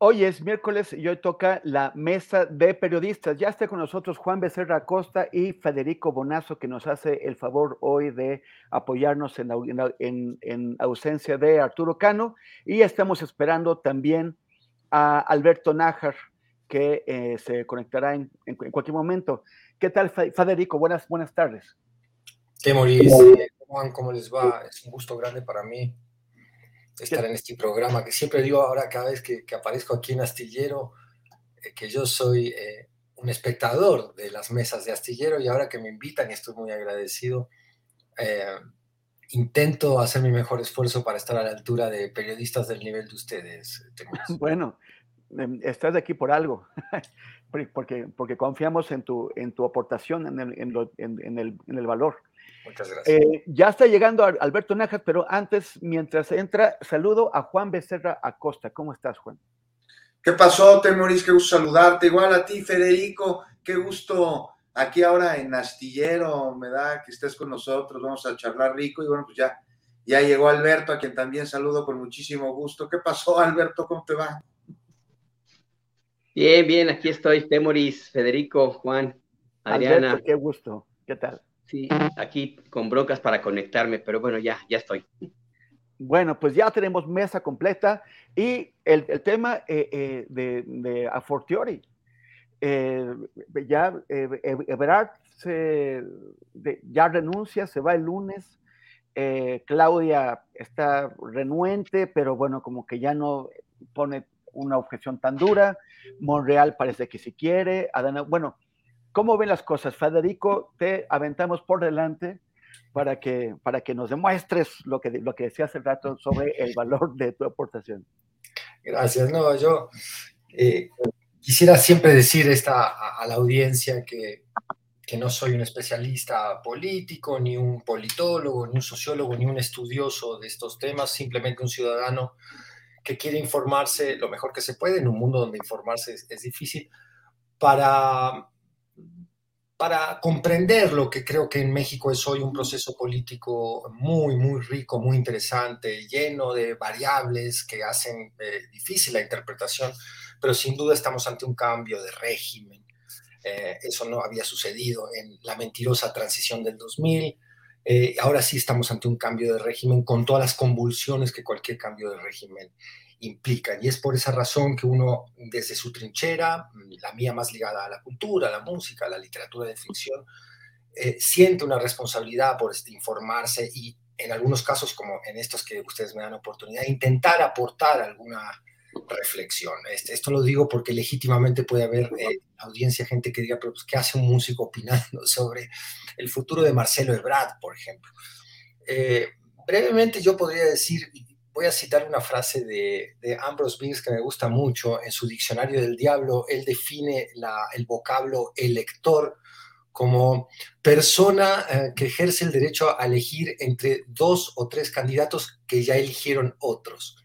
Hoy es miércoles y hoy toca la mesa de periodistas. Ya está con nosotros Juan Becerra Acosta y Federico Bonazo, que nos hace el favor hoy de apoyarnos en, en, en ausencia de Arturo Cano. Y estamos esperando también a Alberto Nájar, que eh, se conectará en, en, cualquier momento. ¿Qué tal, Federico? Buenas, buenas tardes. ¿Qué? Juan, ¿cómo les va? Es un gusto grande para mí estar en este programa, que siempre digo ahora cada vez que, que aparezco aquí en Astillero, eh, que yo soy eh, un espectador de las mesas de Astillero y ahora que me invitan y estoy muy agradecido, eh, intento hacer mi mejor esfuerzo para estar a la altura de periodistas del nivel de ustedes. Bueno, em, estás aquí por algo, porque, porque confiamos en tu, en tu aportación, en el, en, lo, en, el, en el valor. Muchas gracias. Eh, ya está llegando Alberto Nájar, pero antes, mientras entra, saludo a Juan Becerra Acosta. ¿Cómo estás, Juan? ¿Qué pasó, Temoris? Qué gusto saludarte. Igual a ti, Federico. Qué gusto aquí ahora en Astillero. Me da que estés con nosotros. Vamos a charlar rico. Y bueno, pues ya, ya llegó Alberto, a quien también saludo con muchísimo gusto. ¿Qué pasó, Alberto? ¿Cómo te va? Bien, bien. Aquí estoy, Temoris, Federico, Juan, Adriana. Alberto, qué gusto. ¿Qué tal? Sí, aquí con broncas para conectarme, pero bueno, ya, ya estoy. Bueno, pues ya tenemos mesa completa y el, el tema eh, eh, de, de A Fortiori. Eh, ya Everard se, de, ya renuncia, se va el lunes. Claudia está renuente, pero bueno, como que ya no pone una objeción tan dura. Monreal parece que sí quiere. Adana, bueno, ¿Cómo ven las cosas? Federico, te aventamos por delante para que, para que nos demuestres lo que, lo que decía hace rato sobre el valor de tu aportación. Gracias. No, yo eh, quisiera siempre decir esta, a, a la audiencia que, que, no soy un especialista político, ni un politólogo, ni un sociólogo, ni un estudioso de estos temas, simplemente un ciudadano que quiere informarse lo mejor que se puede en un mundo donde informarse es, es difícil para para comprender lo que creo que en México es hoy un proceso político muy, muy rico, muy interesante, lleno de variables que hacen eh, difícil la interpretación, pero sin duda estamos ante un cambio de régimen. Eh, eso no había sucedido en la mentirosa transición del 2000. Eh, ahora sí estamos ante un cambio de régimen con todas las convulsiones que cualquier cambio de régimen implican. Y es por esa razón que uno, desde su trinchera, la mía más ligada a la cultura, la música, la literatura de ficción, eh, siente una responsabilidad por este, informarse y en algunos casos, como en estos que ustedes me dan oportunidad, intentar aportar alguna reflexión. Este, esto lo digo porque legítimamente puede haber eh, audiencia, gente que diga, pero pues, ¿qué hace un músico opinando sobre el futuro de Marcelo Ebrard, por ejemplo? Eh, brevemente yo podría decir, voy a citar una frase de, de, Ambrose Bierce que me gusta mucho. En su diccionario del diablo, él define el vocablo elector como persona eh, que ejerce el derecho a elegir entre dos o tres candidatos que ya eligieron otros.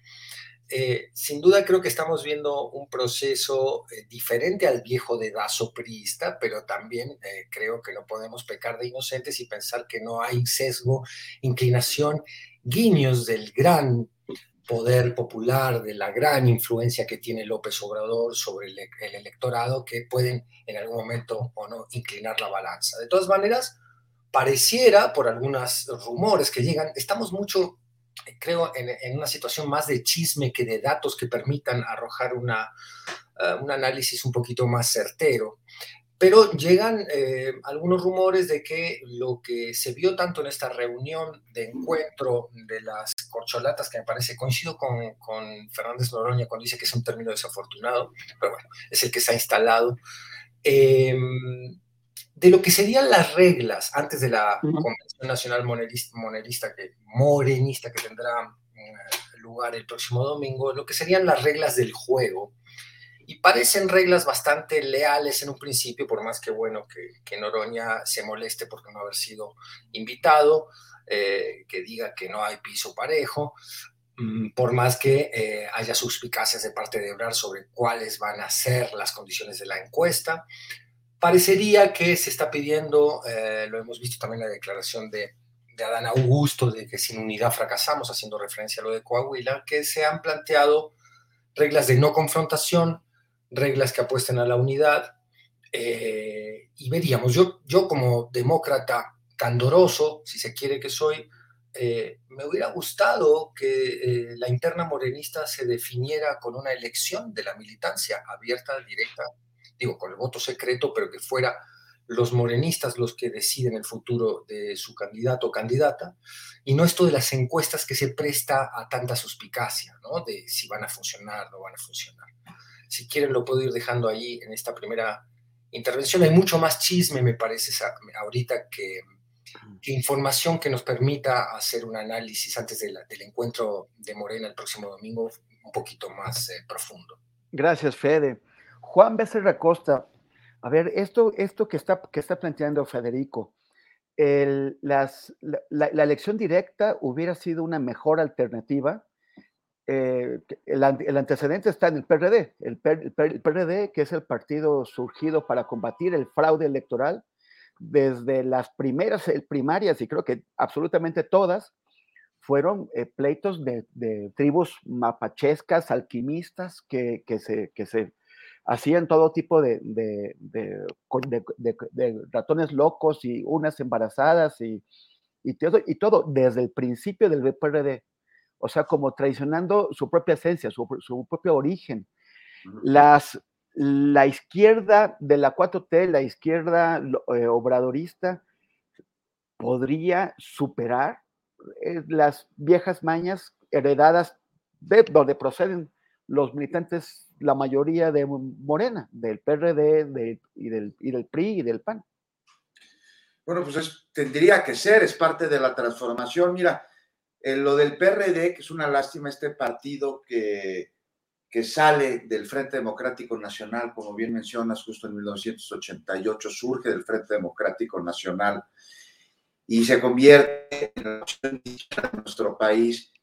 Eh, sin duda creo que estamos viendo un proceso eh, diferente al viejo dedazo priista, pero también creo que no podemos pecar de inocentes y pensar que no hay sesgo, inclinación, guiños del gran poder popular, de la gran influencia que tiene López Obrador sobre el, el electorado, que pueden en algún momento o no inclinar la balanza. De todas maneras, pareciera, por algunos rumores que llegan, estamos mucho creo, en, una situación más de chisme que de datos que permitan arrojar una, eh, un análisis un poquito más certero. Pero llegan eh, algunos rumores de que lo que se vio tanto en esta reunión de encuentro de las corcholatas, que me parece, coincido con, con Fernández Noroña cuando dice que es un término desafortunado, pero bueno, es el que se ha instalado, eh, de lo que serían las reglas antes de la Convención Nacional Monerista, que, Morenista que tendrá eh, lugar el próximo domingo, lo que serían las reglas del juego. Y parecen reglas bastante leales en un principio, por más que bueno que, Noroña se moleste por no haber sido invitado, eh, que diga que no hay piso parejo, mm, por más que eh, haya suspicacias de parte de Ebrar sobre cuáles van a ser las condiciones de la encuesta. Parecería que se está pidiendo, eh, lo hemos visto también en la declaración de, de Adán Augusto, de que sin unidad fracasamos, haciendo referencia a lo de Coahuila, que se han planteado reglas de no confrontación, reglas que apuesten a la unidad, eh, y veríamos, yo, yo como demócrata candoroso, si se quiere que soy, eh, me hubiera gustado que la interna morenista se definiera con una elección de la militancia abierta, directa, digo, con el voto secreto, pero que fuera los morenistas los que deciden el futuro de su candidato o candidata, y no esto de las encuestas que se presta a tanta suspicacia, ¿no? De si van a funcionar no van a funcionar. Si quieren lo puedo ir dejando ahí en esta primera intervención. Hay mucho más chisme, me parece, ahorita que, información que nos permita hacer un análisis antes del encuentro de Morena el próximo domingo un poquito más eh, profundo. Gracias, Fede. Juan Becerra Costa, a ver, esto, esto que, está, que está planteando Federico, la, elección directa hubiera sido una mejor alternativa. Eh, el, antecedente está en el PRD, el, PRD, que es el partido surgido para combatir el fraude electoral, desde las primeras primarias, y creo que absolutamente todas, fueron eh, pleitos de, tribus mapachescas, alquimistas, que, se, que se hacían todo tipo de, ratones locos y unas embarazadas y, todo, y todo desde el principio del PRD. O sea, como traicionando su propia esencia, su, propio origen. Las, la izquierda de la 4T, la izquierda eh, obradorista, podría superar eh, las viejas mañas heredadas de donde proceden los militantes la mayoría de Morena, del PRD y, del, y del PRI y del PAN. Bueno, pues tendría que ser, es parte de la transformación. Mira, en lo del PRD, que es una lástima este partido que, que sale del Frente Democrático Nacional, como bien mencionas, justo en 1988 surge del Frente Democrático Nacional y se convierte en la opción de nuestro país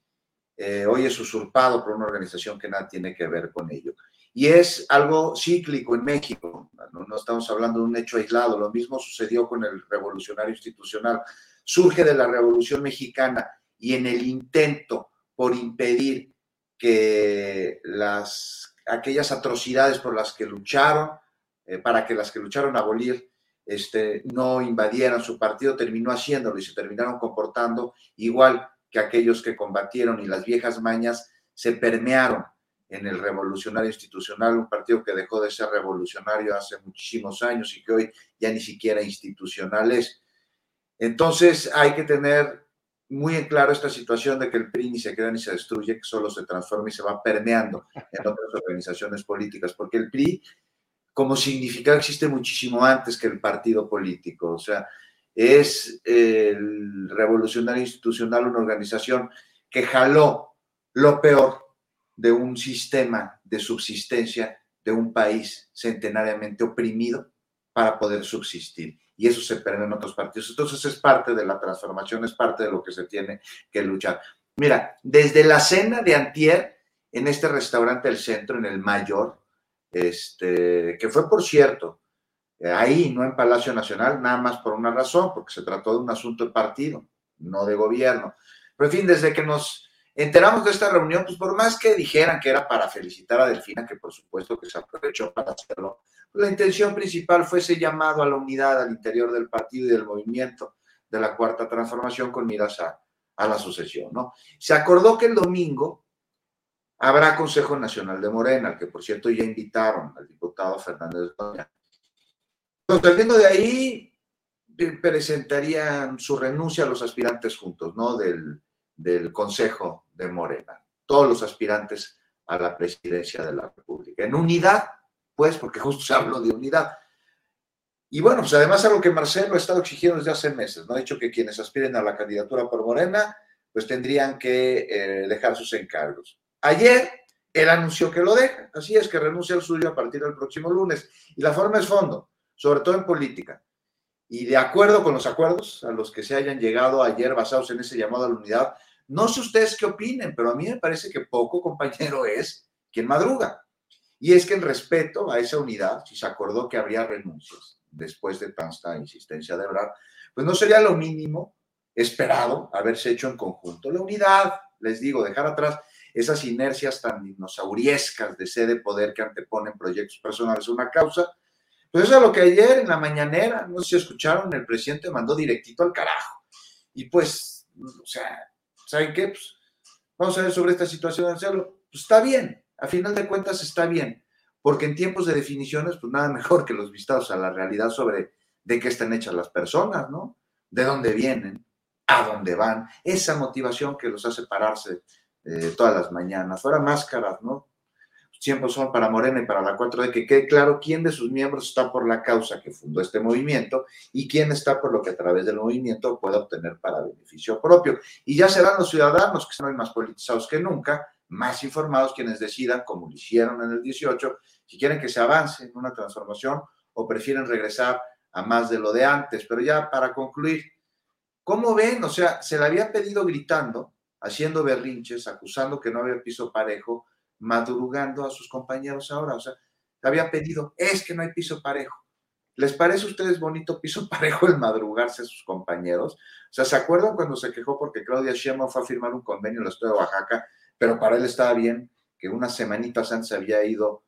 eh, hoy es usurpado por una organización que nada tiene que ver con ello. Y es algo cíclico en México, no, estamos hablando de un hecho aislado, lo mismo sucedió con el revolucionario institucional. Surge de la Revolución Mexicana y en el intento por impedir que las, aquellas atrocidades por las que lucharon, eh, para que las que lucharon abolir, este, no invadieran su partido, terminó haciéndolo y se terminaron comportando igual que aquellos que combatieron y las viejas mañas se permearon en el revolucionario institucional, un partido que dejó de ser revolucionario hace muchísimos años y que hoy ya ni siquiera institucional es. Entonces hay que tener muy en claro esta situación de que el PRI ni se queda ni se destruye, que solo se transforma y se va permeando en otras organizaciones políticas, porque el PRI como significado existe muchísimo antes que el partido político, o sea, es el Revolucionario Institucional, una organización que jaló lo peor de un sistema de subsistencia de un país centenariamente oprimido para poder subsistir. Y eso se pierde en otros partidos. Entonces es parte de la transformación, es parte de lo que se tiene que luchar. Mira, desde la cena de Antier, en este restaurante del centro, en el Mayor, este, que fue, por cierto, ahí, no en Palacio Nacional, nada más por una razón, porque se trató de un asunto de partido, no de gobierno. Pero en fin, desde que nos enteramos de esta reunión, pues por más que dijeran que era para felicitar a Delfina, que por supuesto que se aprovechó para hacerlo, pues la intención principal fue ese llamado a la unidad al interior del partido y del movimiento de la Cuarta Transformación con miras a, la sucesión, ¿no? Se acordó que el domingo habrá Consejo Nacional de Morena, al que por cierto ya invitaron al diputado Fernández Doña. Saliendo de ahí, presentarían su renuncia a los aspirantes juntos, ¿no? Del, del Consejo de Morena, todos los aspirantes a la presidencia de la República. En unidad, pues, porque justo se habló de unidad. Y bueno, pues además algo que Marcelo ha estado exigiendo desde hace meses, ¿no? Ha dicho que quienes aspiren a la candidatura por Morena, pues tendrían que eh, dejar sus encargos. Ayer él anunció que lo deja, así es que renuncia al suyo a partir del próximo lunes. Y la forma es fondo, sobre todo en política. Y de acuerdo con los acuerdos a los que se hayan llegado ayer basados en ese llamado a la unidad, no sé ustedes qué opinen, pero a mí me parece que poco compañero es quien madruga. Y es que en respeto a esa unidad, si se acordó que habría renuncias después de tanta insistencia de hablar, pues no sería lo mínimo esperado haberse hecho en conjunto. La unidad, les digo, dejar atrás esas inercias tan dinosauriescas de sede poder que anteponen proyectos personales a una causa. Pues eso es lo que ayer en la mañanera, no sé si escucharon, el presidente mandó directito al carajo. Y pues, o sea, ¿saben qué? Pues, vamos a ver sobre esta situación hacerlo. Pues está bien, a final de cuentas está bien, porque en tiempos de definiciones, pues nada mejor que los vistados a la realidad sobre de qué están hechas las personas, ¿no? De dónde vienen, a dónde van, esa motivación que los hace pararse eh, todas las mañanas, fuera máscaras, ¿no? Siempre son para Morena y para la 4D, que quede claro quién de sus miembros está por la causa que fundó este movimiento y quién está por lo que a través del movimiento puede obtener para beneficio propio. Y ya serán los ciudadanos, que son más politizados que nunca, más informados, quienes decidan, como lo hicieron en el 18, si quieren que se avance en una transformación o prefieren regresar a más de lo de antes. Pero ya para concluir, ¿cómo ven? O sea, se le había pedido gritando, haciendo berrinches, acusando que no había piso parejo, madrugando a sus compañeros ahora. O sea, había pedido, es que no hay piso parejo. ¿Les parece a ustedes bonito piso parejo el madrugarse a sus compañeros? O sea, ¿se acuerdan cuando se quejó porque Claudia Sheinbaum fue a firmar un convenio en el estado de Oaxaca, pero para él estaba bien que unas semanitas antes había ido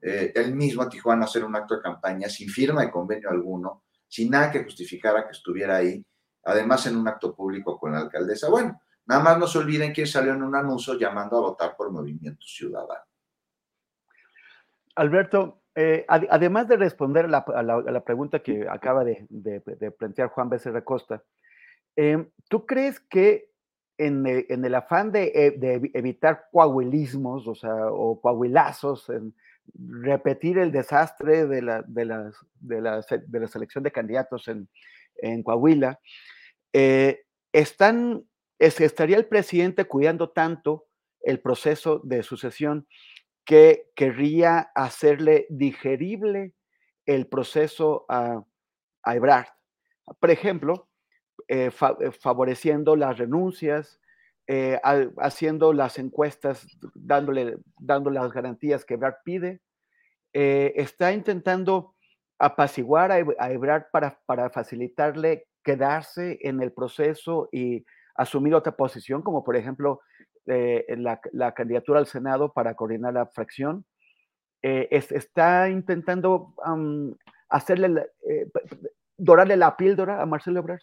eh, él mismo a Tijuana a hacer un acto de campaña sin firma de convenio alguno, sin nada que justificara que estuviera ahí, además en un acto público con la alcaldesa? Bueno, Nada más no se olviden que salió en un anuncio llamando a votar por Movimiento Ciudadano. Alberto, eh, además de responder a la, pregunta que acaba de, plantear Juan Becerra Costa, em, ¿tú crees que en, el afán de, e, evitar coahuilismos, o sea, o coahuilazos, en repetir el desastre de la, de la, selección de candidatos en, Coahuila, eh, están es estaría el presidente cuidando tanto el proceso de sucesión que querría hacerle digerible el proceso a, a Ebrard. Por ejemplo, eh, eh, favoreciendo las renuncias, eh, haciendo las encuestas, dándole, dándole las garantías que Ebrard pide. está intentando apaciguar a, Ebrard para, para facilitarle quedarse en el proceso y asumir otra posición, como por ejemplo eh, la, candidatura al Senado para coordinar la fracción. Eh, está intentando hacerle, eh, dorarle la píldora a Marcelo Ebrard.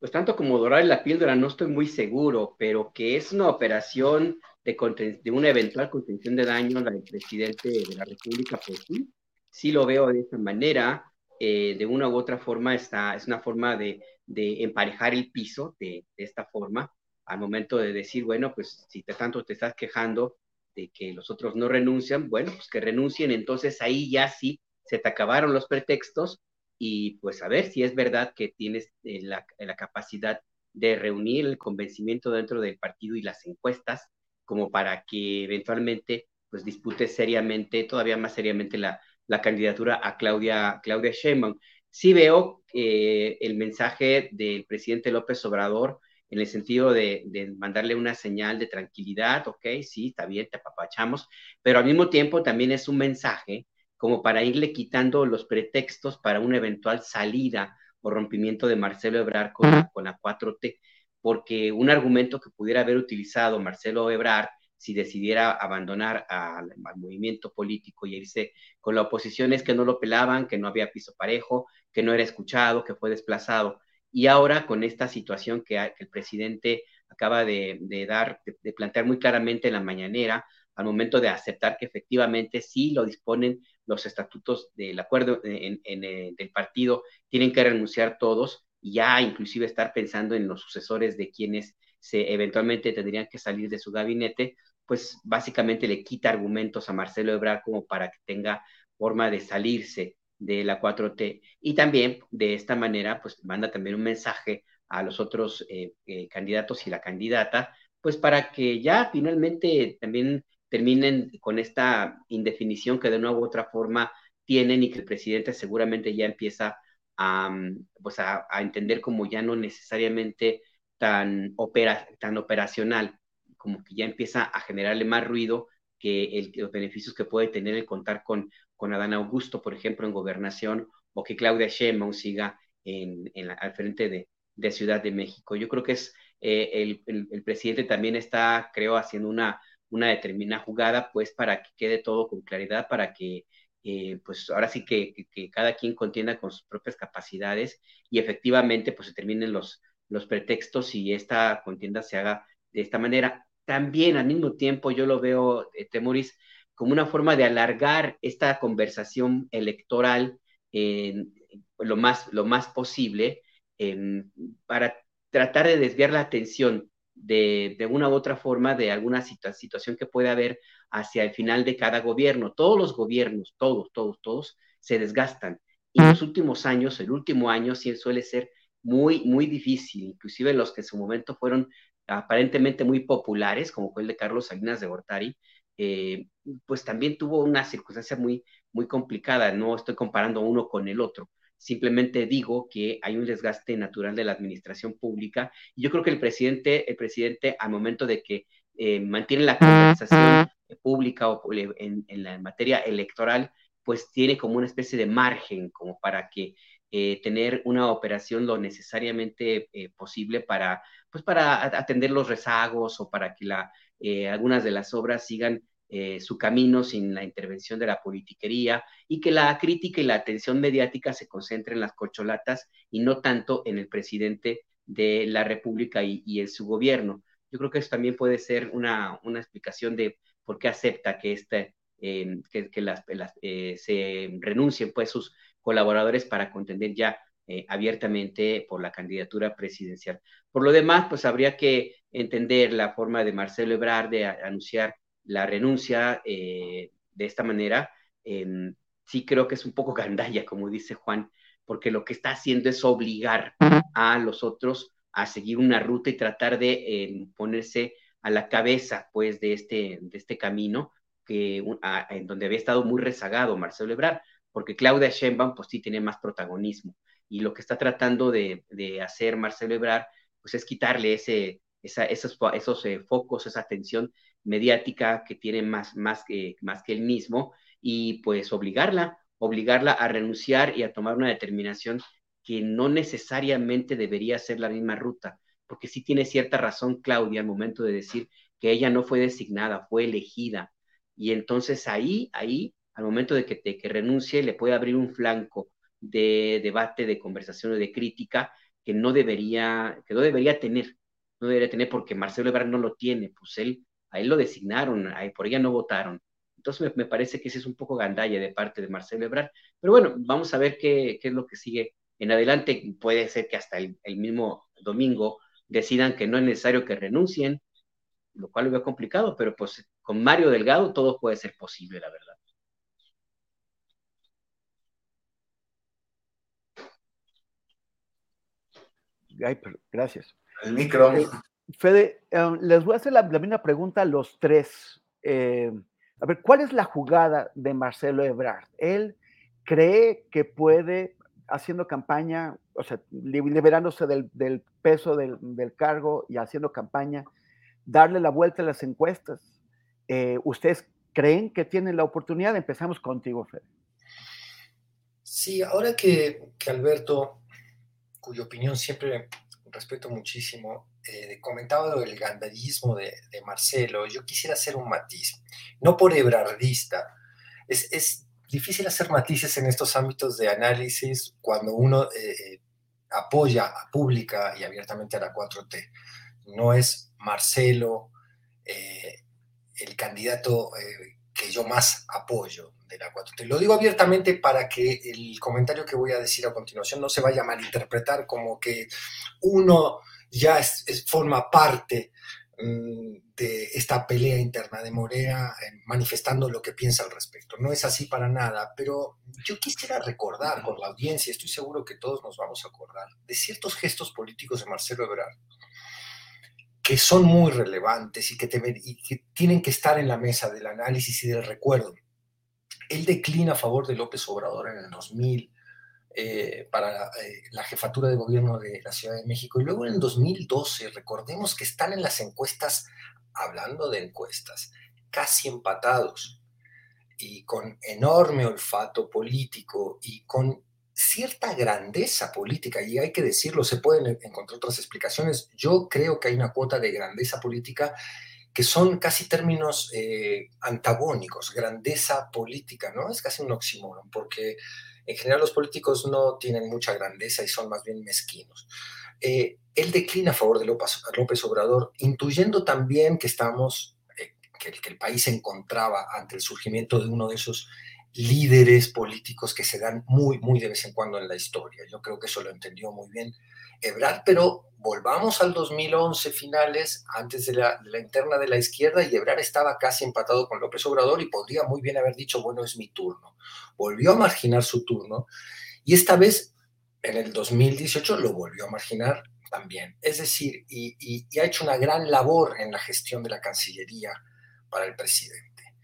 Pues tanto como dorarle la píldora no estoy muy seguro, pero que es una operación de, de una eventual contención de daño al presidente de la República, pues sí, sí lo veo de esa manera. de una u otra forma está, es una forma de de emparejar el piso de, esta forma, al momento de decir, bueno, pues si te, tanto te estás quejando de que los otros no renuncian, bueno, pues que renuncien, entonces ahí ya sí se te acabaron los pretextos y pues a ver si es verdad que tienes eh, la, la capacidad de reunir el convencimiento dentro del partido y las encuestas como para que eventualmente pues disputes seriamente, todavía más seriamente la, la candidatura a Claudia, Claudia Sheinbaum sí veo eh, el mensaje del presidente López Obrador en el sentido de, mandarle una señal de tranquilidad, ok, sí, está bien, te apapachamos, pero al mismo tiempo también es un mensaje como para irle quitando los pretextos para una eventual salida o rompimiento de Marcelo Ebrard con, con la 4T, porque un argumento que pudiera haber utilizado Marcelo Ebrard si decidiera abandonar al, movimiento político y irse con la oposición es que no lo pelaban, que no había piso parejo, que no era escuchado, que fue desplazado. Y ahora con esta situación que, el presidente acaba de, dar, de, plantear muy claramente en la mañanera, al momento de aceptar que efectivamente sí lo disponen los estatutos del acuerdo en, eh, del partido, tienen que renunciar todos y ya inclusive estar pensando en los sucesores de quienes se eventualmente tendrían que salir de su gabinete, pues básicamente le quita argumentos a Marcelo Ebrard como para que tenga forma de salirse de la 4T. Y también de esta manera, pues manda también un mensaje a los otros eh, eh, candidatos y la candidata, pues para que ya finalmente también terminen con esta indefinición que de una u otra forma tienen y que el presidente seguramente ya empieza a, mm, pues a, entender como ya no necesariamente tan, opera, tan operacional, como que ya empieza a generarle más ruido que los beneficios que puede tener el contar con, con Adán Augusto, por ejemplo, en gobernación, o que Claudia Sheinbaum siga en, al frente de, de, Ciudad de México. Yo creo que es eh, el, el, presidente también está, creo, haciendo una, una determinada jugada, pues para que quede todo con claridad, para que eh, pues ahora sí que, que, cada quien contienda con sus propias capacidades y efectivamente pues se terminen los, los pretextos y esta contienda se haga de esta manera también al mismo tiempo yo lo veo, eh, Temoris, como una forma de alargar esta conversación electoral lo, más, lo más posible em, para tratar de desviar la atención de, de, una u otra forma de alguna situación que pueda haber hacia el final de cada gobierno. Todos los gobiernos, todos, todos, todos, se desgastan. Y en los últimos años, el último año sí suele ser muy, muy difícil, inclusive los que en su momento fueron aparentemente muy populares, como fue el de Carlos Salinas de Gortari, eh, pues también tuvo una circunstancia muy, muy complicada. No estoy comparando uno con el otro. Simplemente digo que hay un desgaste natural de la administración pública. Y yo creo que el presidente, el presidente, al momento de que eh, mantiene la conversación pública o en, en la materia electoral, pues tiene como una especie de margen como para que eh, tener una operación lo necesariamente eh, posible para, pues para atender los rezagos o para que la, eh, algunas de las obras sigan su camino sin la intervención de la politiquería y que la crítica y la atención mediática se concentre en las cocholatas y no tanto en el presidente de la República y, y en su gobierno. Yo creo que eso también puede ser una, una explicación de por qué acepta que, este, que, que las, se renuncien pues sus colaboradores para contender ya eh, abiertamente por la candidatura presidencial. Por lo demás, pues habría que entender la forma de Marcelo Ebrard de anunciar la renuncia eh, de esta manera. Em, sí creo que es un poco gandalla, como dice Juan, porque lo que está haciendo es obligar a los otros a seguir una ruta y tratar de em, ponerse a la cabeza, pues, de este, de este camino que, en donde había estado muy rezagado Marcelo Ebrard porque Claudia Sheinbaum pues sí tiene más protagonismo y lo que está tratando de, hacer Marcelo Ebrard pues es quitarle ese, esos, esos eh, focos, esa atención mediática que tiene más, más, que, más que él mismo y pues obligarla, obligarla a renunciar y a tomar una determinación que no necesariamente debería ser la misma ruta, porque sí tiene cierta razón Claudia al momento de decir que ella no fue designada, fue elegida. Y entonces ahí, ahí al momento de que, te, renuncie, le puede abrir un flanco de debate, de conversación o de crítica que no debería, que no debería tener, no debería tener porque Marcelo Ebrard no lo tiene, pues él, a él lo designaron, por ella no votaron. Entonces me, parece que ese es un poco gandalla de parte de Marcelo Ebrard. Pero bueno, vamos a ver qué, qué es lo que sigue en adelante. Puede ser que hasta el, el, mismo domingo decidan que no es necesario que renuncien, lo cual lo veo complicado, pero pues con Mario Delgado todo puede ser posible, la verdad. Gracias. El micro. Eh, Fede, em, les voy a hacer la, misma pregunta a los tres. Eh, a ver, ¿cuál es la jugada de Marcelo Ebrard? Él cree que puede haciendo campaña, o sea, liberándose del, del peso del, del, cargo y haciendo campaña, darle la vuelta a las encuestas. Eh, ¿Ustedes creen que tienen la oportunidad? Empezamos contigo, Fede. Sí, ahora que, que Alberto, cuya opinión siempre respeto muchísimo, eh, comentaba del gandallismo de, Marcelo, yo quisiera hacer un matiz, no por ebrardista, es, es difícil hacer matices en estos ámbitos de análisis cuando uno eh, eh apoya pública y abiertamente a la 4T. No es Marcelo eh, el candidato que yo más apoyo de la 4T. Lo digo abiertamente para que el comentario que voy a decir a continuación no se vaya a malinterpretar como que uno ya forma parte mmm, de esta pelea interna de Morena eh, manifestando lo que piensa al respecto. No es así para nada, pero yo quisiera recordar con la audiencia, estoy seguro que todos nos vamos a acordar, de ciertos gestos políticos de Marcelo Ebrard que son muy relevantes y que, tienen que estar en la mesa del análisis y del recuerdo. Él declina a favor de López Obrador en el 2000 eh, para eh, la jefatura de gobierno de la Ciudad de México y luego en el 2012, recordemos que están en las encuestas, hablando de encuestas, casi empatados y con enorme olfato político y con cierta grandeza política, y hay que decirlo, se pueden encontrar otras explicaciones. Yo creo que hay una cuota de grandeza política que son casi términos eh, antagónicos, grandeza política, ¿no? Es casi un oxímoron, porque en general los políticos no tienen mucha grandeza y son más bien mezquinos. Eh, él declina a favor de López, Obrador, intuyendo también que estamos, eh, que, que el país se encontraba ante el surgimiento de uno de esos líderes políticos que se dan muy, muy de vez en cuando en la historia. Yo creo que eso lo entendió muy bien Ebrard, pero volvamos al 2011 finales, antes de la, de la, interna de la izquierda, y Ebrard estaba casi empatado con López Obrador y podría muy bien haber dicho, bueno, es mi turno. Volvió a marginar su turno y esta vez, en el 2018, lo volvió a marginar también. Es decir, y, ha hecho una gran labor en la gestión de la Cancillería para el presidente.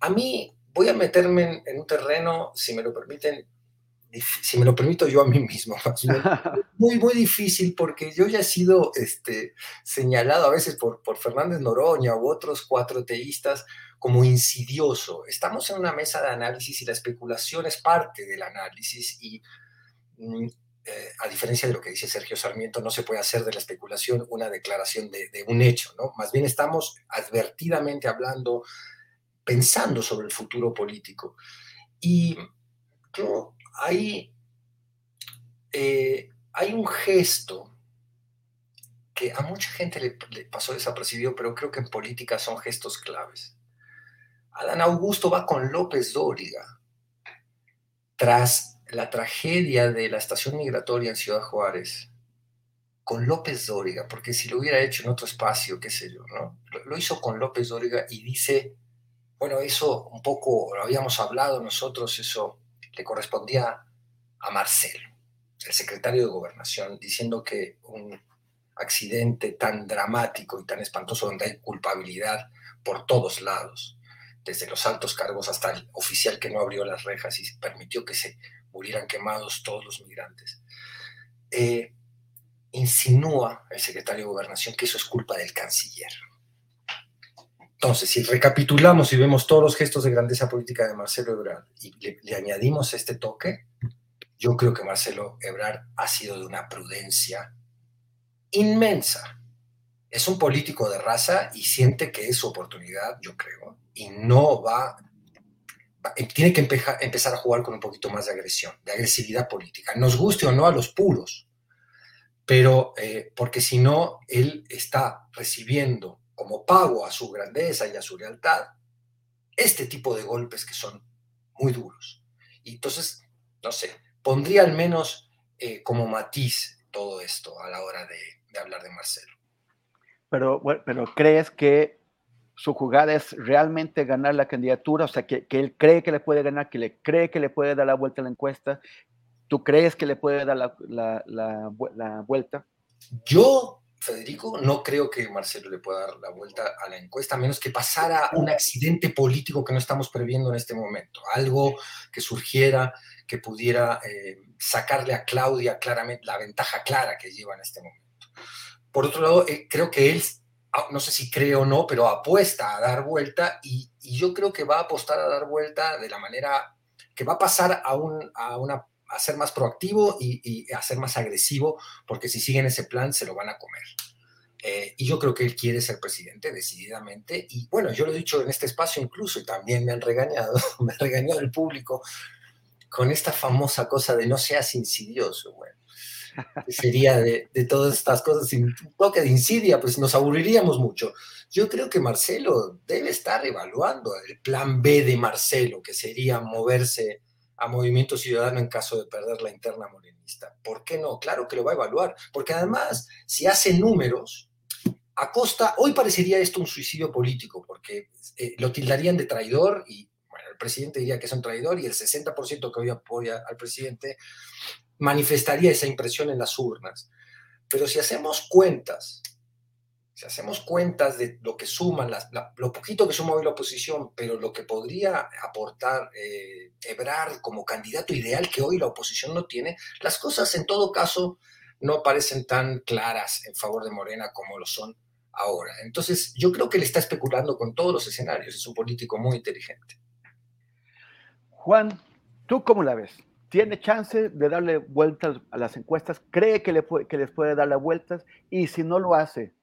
A mí voy a meterme en, en, un terreno, si me lo permiten, si me lo permito yo a mí mismo, muy, muy difícil porque yo ya he sido este, señalado a veces por, por Fernández Noroña u otros cuatro teístas como insidioso. Estamos en una mesa de análisis y la especulación es parte del análisis y mm, eh, a diferencia de lo que dice Sergio Sarmiento, no se puede hacer de la especulación una declaración de, de un hecho, ¿no? Más bien estamos advertidamente hablando pensando sobre el futuro político. Y yo, hay, eh, hay un gesto que a mucha gente le, pasó desapercibido, pero creo que en política son gestos claves. Adán Augusto va con López Dóriga tras la tragedia de la estación migratoria en Ciudad Juárez con López Dóriga, porque si lo hubiera hecho en otro espacio, qué sé yo, ¿no? Lo, lo hizo con López Dóriga y dice, bueno, eso un poco lo habíamos hablado nosotros, eso le correspondía a Marcelo, el secretario de Gobernación, diciendo que un accidente tan dramático y tan espantoso donde hay culpabilidad por todos lados, desde los altos cargos hasta el oficial que no abrió las rejas y permitió que se murieran quemados todos los migrantes, eh, insinúa el secretario de Gobernación que eso es culpa del canciller. Entonces, si recapitulamos y vemos todos los gestos de grandeza política de Marcelo Ebrard y le, añadimos este toque, yo creo que Marcelo Ebrard ha sido de una prudencia inmensa. Es un político de raza y siente que es su oportunidad, yo creo, y no va, va tiene que empezar a jugar con un poquito más de agresión, de agresividad política. Nos guste o no a los puros, pero eh, porque si no, él está recibiendo como pago a su grandeza y a su lealtad, este tipo de golpes que son muy duros. Y entonces, no sé, pondría al menos eh, como matiz todo esto a la hora de, de hablar de Marcelo. Pero, bueno, pero crees que su jugada es realmente ganar la candidatura, o sea, que, que, él cree que le puede ganar, que le cree que le puede dar la vuelta a la encuesta. ¿Tú crees que le puede dar la, la, la, la vuelta? Yo Federico, no creo que Marcelo le pueda dar la vuelta a la encuesta, a menos que pasara un accidente político que no estamos previendo en este momento, algo que surgiera que pudiera eh, sacarle a Claudia claramente la ventaja clara que lleva en este momento. Por otro lado, eh, creo que él, ah, no sé si cree o no, pero apuesta a dar vuelta y, yo creo que va a apostar a dar vuelta de la manera que va a pasar a, un, a una a ser más proactivo y, a ser más agresivo, porque si siguen ese plan se lo van a comer. Eh, y yo creo que él quiere ser presidente decididamente. Y bueno, yo lo he dicho en este espacio incluso y también me han regañado, me ha regañado el público con esta famosa cosa de no seas insidioso. Bueno, sería de, de, todas estas cosas sin toque de insidia, pues nos aburriríamos mucho. Yo creo que Marcelo debe estar evaluando el plan B de Marcelo, que sería moverse a Movimiento Ciudadano en caso de perder la interna morenista. ¿Por qué no? Claro que lo va a evaluar, porque además, si hace números, a costa, hoy parecería esto un suicidio político, porque eh, lo tildarían de traidor y bueno, el presidente diría que es un traidor y el 60% que hoy apoya al presidente manifestaría esa impresión en las urnas. Pero si hacemos cuentas si hacemos cuentas de lo que suman, lo poquito que suma hoy la oposición, pero lo que podría aportar eh, Ebrard como candidato ideal que hoy la oposición no tiene, las cosas en todo caso no parecen tan claras en favor de Morena como lo son ahora. Entonces, yo creo que él está especulando con todos los escenarios, es un político muy inteligente. Juan, ¿tú cómo la ves? ¿Tiene chance de darle vueltas a las encuestas? ¿Cree le que les puede dar las vueltas? Y si no lo hace,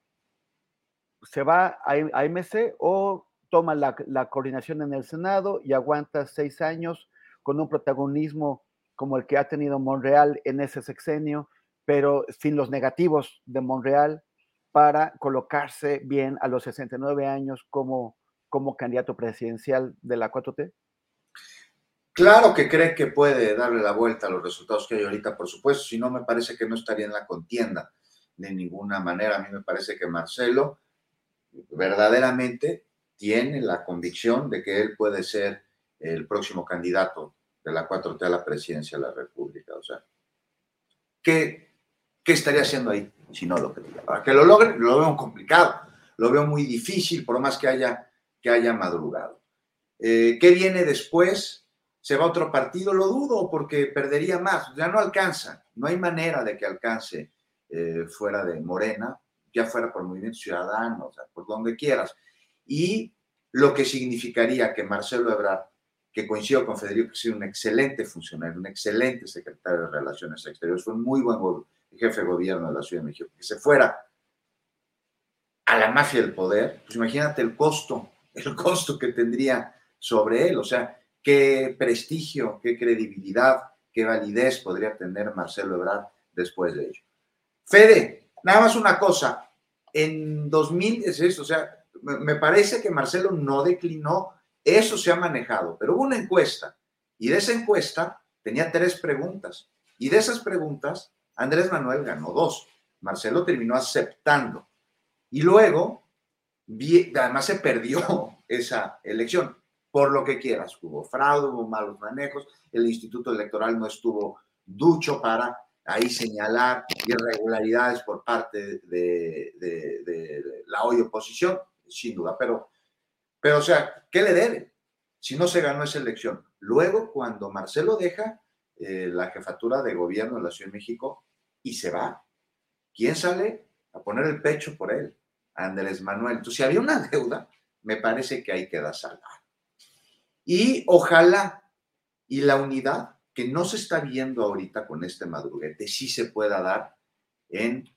se va a, MC o toma la, coordinación en el Senado y aguanta seis años con un protagonismo como el que ha tenido Monreal en ese sexenio, pero sin los negativos de Monreal para colocarse bien a los 69 años como, como candidato presidencial de la 4T? Claro que cree que puede darle la vuelta a los resultados que hay ahorita, por supuesto, si no me parece que no estaría en la contienda de ninguna manera. A mí me parece que Marcelo verdaderamente tiene la convicción de que él puede ser el próximo candidato de la 4T a la presidencia de la República. O sea, ¿qué, qué estaría haciendo ahí si no lo quería? Para que lo logre, lo veo complicado, lo veo muy difícil, por más que haya, que haya madrugado. Eh, ¿Qué viene después? ¿Se va a otro partido? Lo dudo porque perdería más, ya no alcanza, no hay manera de que alcance eh, fuera de Morena, ya fuera por Movimiento Ciudadano, o sea, por donde quieras. Y lo que significaría que Marcelo Ebrard, que coincido con Federico, que es un excelente funcionario, un excelente secretario de Relaciones Exteriores, fue un muy buen jefe de gobierno de la Ciudad de México, que se fuera a la mafia del poder, pues imagínate el costo, el costo que tendría sobre él, o sea, qué prestigio, qué credibilidad, qué validez podría tener Marcelo Ebrard después de ello. Fede, nada más una cosa, en 2000 es eso, o sea, me parece que Marcelo no declinó, eso se ha manejado, pero hubo una encuesta y de esa encuesta tenía tres preguntas y de esas preguntas Andrés Manuel ganó dos, Marcelo terminó aceptando y luego además se perdió esa elección, por lo que quieras, hubo fraude, hubo malos manejos, el Instituto Electoral no estuvo ducho para ahí señalar irregularidades por parte de, la hoy oposición, sin duda, pero, pero o sea, ¿qué le debe? Si no se ganó esa elección. Luego, cuando Marcelo deja eh, la jefatura de gobierno de la Ciudad de México y se va, ¿quién sale a poner el pecho por él? Andrés Manuel. Entonces, si había una deuda, me parece que ahí queda saldada. Y ojalá y la unidad que no se está viendo ahorita con este madruguete, sí se pueda dar en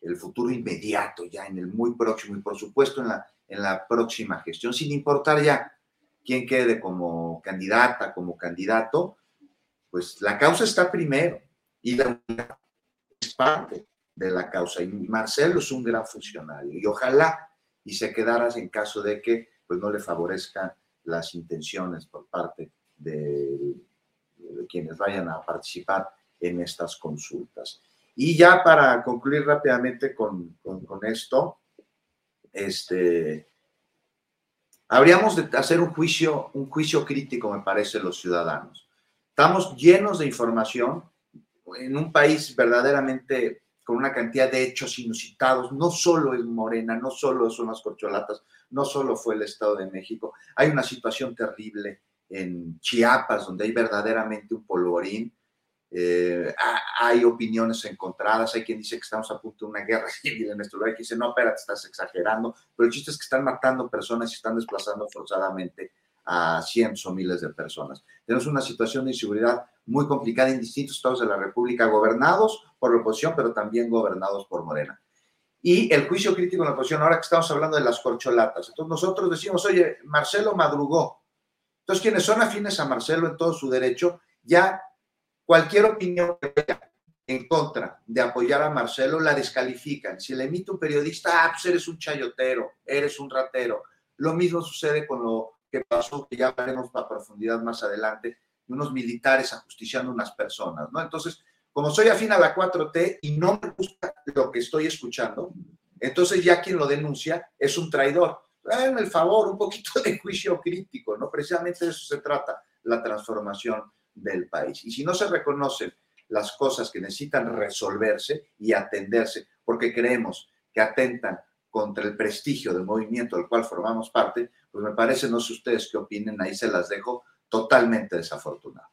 el futuro inmediato, ya en el muy próximo y por supuesto en la, en la próxima gestión, sin importar ya quién quede como candidata, como candidato, pues la causa está primero y la es parte de la causa. Y Marcelo es un gran funcionario y ojalá y se quedara en caso de que pues no le favorezcan las intenciones por parte del de quienes vayan a participar en estas consultas. Y ya para concluir rápidamente con, con, esto, este, habríamos de hacer un juicio, un juicio crítico, me parece, los ciudadanos. Estamos llenos de información en un país verdaderamente con una cantidad de hechos inusitados. No solo es Morena, no solo son las corcholatas, no solo fue el Estado de México. Hay una situación terrible en Chiapas, donde hay verdaderamente un polvorín. Eh, hay opiniones encontradas, hay quien dice que estamos a punto de una guerra civil en nuestro lugar, que dice, no, espérate, estás exagerando, pero el chiste es que están matando personas y están desplazando forzadamente a cientos o miles de personas. Tenemos una situación de inseguridad muy complicada en distintos estados de la República, gobernados por la oposición, pero también gobernados por Morena. Y el juicio crítico en la oposición, ahora que estamos hablando de las corcholatas. Entonces nosotros decimos, oye, Marcelo madrugó. Entonces quienes son afines a Marcelo en todo su derecho, ya cualquier opinión que haya en contra de apoyar a Marcelo la descalifican. Si le emite un periodista, ah, pues eres un chayotero, eres un ratero. Lo mismo sucede con lo que pasó, que ya veremos a profundidad más adelante, de unos militares ajusticiando unas personas, ¿no? Entonces, como soy afín a la 4T y no me gusta lo que estoy escuchando, entonces ya quien lo denuncia es un traidor. En el favor, un poquito de juicio crítico, ¿no? Precisamente de eso se trata la transformación del país. Y si no se reconocen las cosas que necesitan resolverse y atenderse, porque creemos que atentan contra el prestigio del movimiento del cual formamos parte, pues me parece, no sé ustedes qué opinen, ahí se las dejo totalmente desafortunado.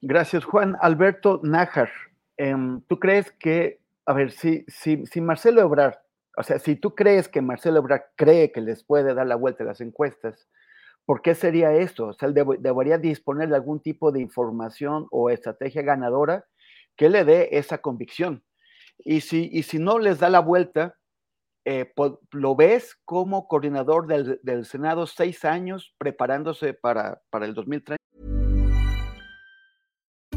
Gracias, Juan. Alberto Nájar, em, ¿tú crees que, a ver, si, si, si Marcelo Ebrard, o sea, si tú crees que Marcelo Ebrard cree que les puede dar la vuelta a las encuestas, ¿por qué sería esto? O sea, él debería disponer de algún tipo de información o estrategia ganadora que le dé esa convicción. Y si, y si no les da la vuelta, eh, lo ves como coordinador del, del, Senado seis años preparándose para, para el 2030.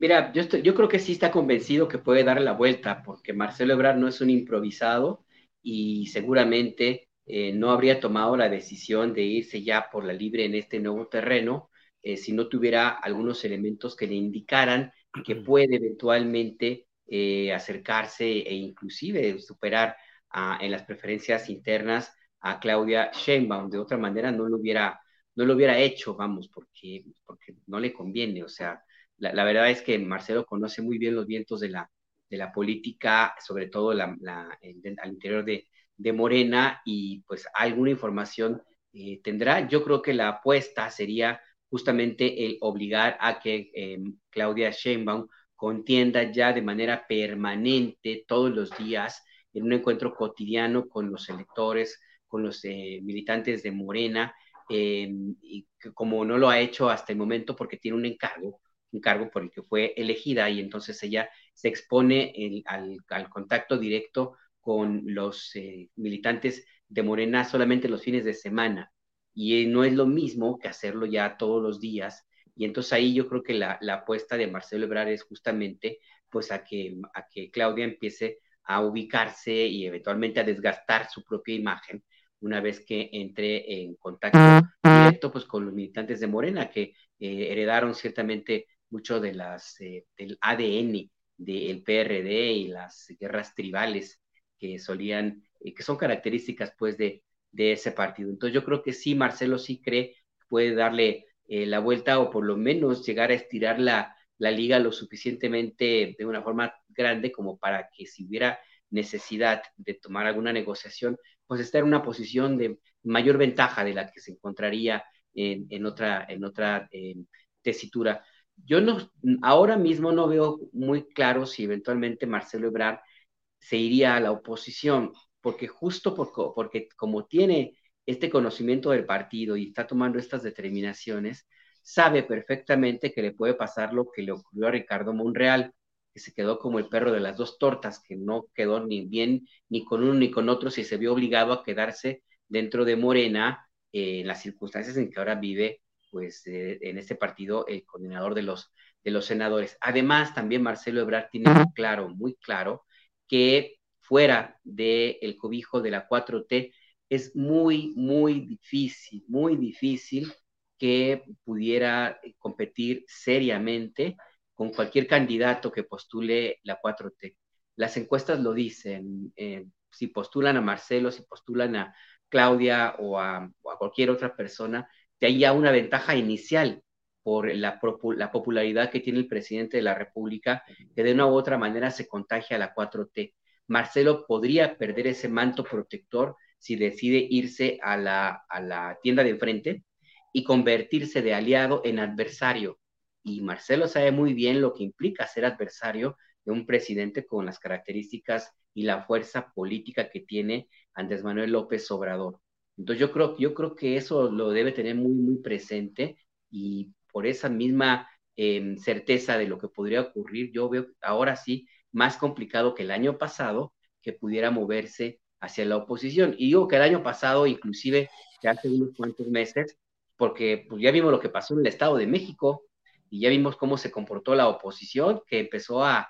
Mira, yo, estoy, yo creo que sí está convencido que puede darle la vuelta porque Marcelo Ebrard no es un improvisado y seguramente eh, no habría tomado la decisión de irse ya por la libre en este nuevo terreno eh, si no tuviera algunos elementos que le indicaran que puede eventualmente eh, acercarse e inclusive superar en las preferencias internas a Claudia Sheinbaum. De otra manera no lo hubiera, no lo hubiera hecho, vamos, porque, porque no le conviene. O sea, la, verdad es que Marcelo conoce muy bien los vientos de la, de la política, sobre todo la, al interior de, Morena, y pues alguna información eh, tendrá. Yo creo que la apuesta sería justamente el obligar a que em, Claudia Sheinbaum contienda ya de manera permanente todos los días en un encuentro cotidiano con los electores, con los eh, militantes de Morena, como no lo ha hecho hasta el momento porque tiene un encargo, un cargo por el que fue elegida y entonces ella se expone al, contacto directo con los eh, militantes de Morena solamente los fines de semana y no es lo mismo que hacerlo ya todos los días. Y entonces ahí yo creo que la, apuesta de Marcelo Ebrard es justamente pues a que, a que Claudia empiece a ubicarse y eventualmente a desgastar su propia imagen una vez que entre en contacto directo pues con los militantes de Morena que eh, heredaron ciertamente mucho de las eh, del ADN del PRD y las guerras tribales que solían eh, que son características pues de, de ese partido. Entonces yo creo que sí, Marcelo sí cree que puede darle eh, la vuelta o por lo menos llegar a estirar la, la liga lo suficientemente de una forma grande como para que si hubiera necesidad de tomar alguna negociación, pues estar en una posición de mayor ventaja de la que se encontraría en, en otra, en otra tesitura. Yo no, ahora mismo no veo muy claro si eventualmente Marcelo Ebrard se iría a la oposición, porque justo porque como tiene este conocimiento del partido y está tomando estas determinaciones, sabe perfectamente que le puede pasar lo que le ocurrió a Ricardo Monreal, que se quedó como el perro de las dos tortas, que no quedó ni bien ni con uno ni con otro, y se vio obligado a quedarse dentro de Morena eh, en las circunstancias en que ahora vive, pues eh, en este partido, el coordinador de los, de los senadores. Además, también Marcelo Ebrard tiene muy claro, muy claro, que fuera del cobijo de la 4T es muy, muy difícil, muy difícil que pudiera competir seriamente con cualquier candidato que postule la 4T. Las encuestas lo dicen, eh, si postulan a Marcelo, si postulan a Claudia o a, cualquier otra persona, te hay ya una ventaja inicial por la, la, popularidad que tiene el presidente de la República, que de una u otra manera se contagia a la 4T. Marcelo podría perder ese manto protector si decide irse a la, a la tienda de enfrente y convertirse de aliado en adversario. Y Marcelo sabe muy bien lo que implica ser adversario de un presidente con las características y la fuerza política que tiene Andrés Manuel López Obrador. Entonces yo creo, yo creo que eso lo debe tener muy, muy presente y por esa misma em, certeza de lo que podría ocurrir, yo veo ahora sí más complicado que el año pasado que pudiera moverse hacia la oposición. Y digo que el año pasado, inclusive ya hace unos cuantos meses, porque pues, ya vimos lo que pasó en el Estado de México y ya vimos cómo se comportó la oposición, que empezó a,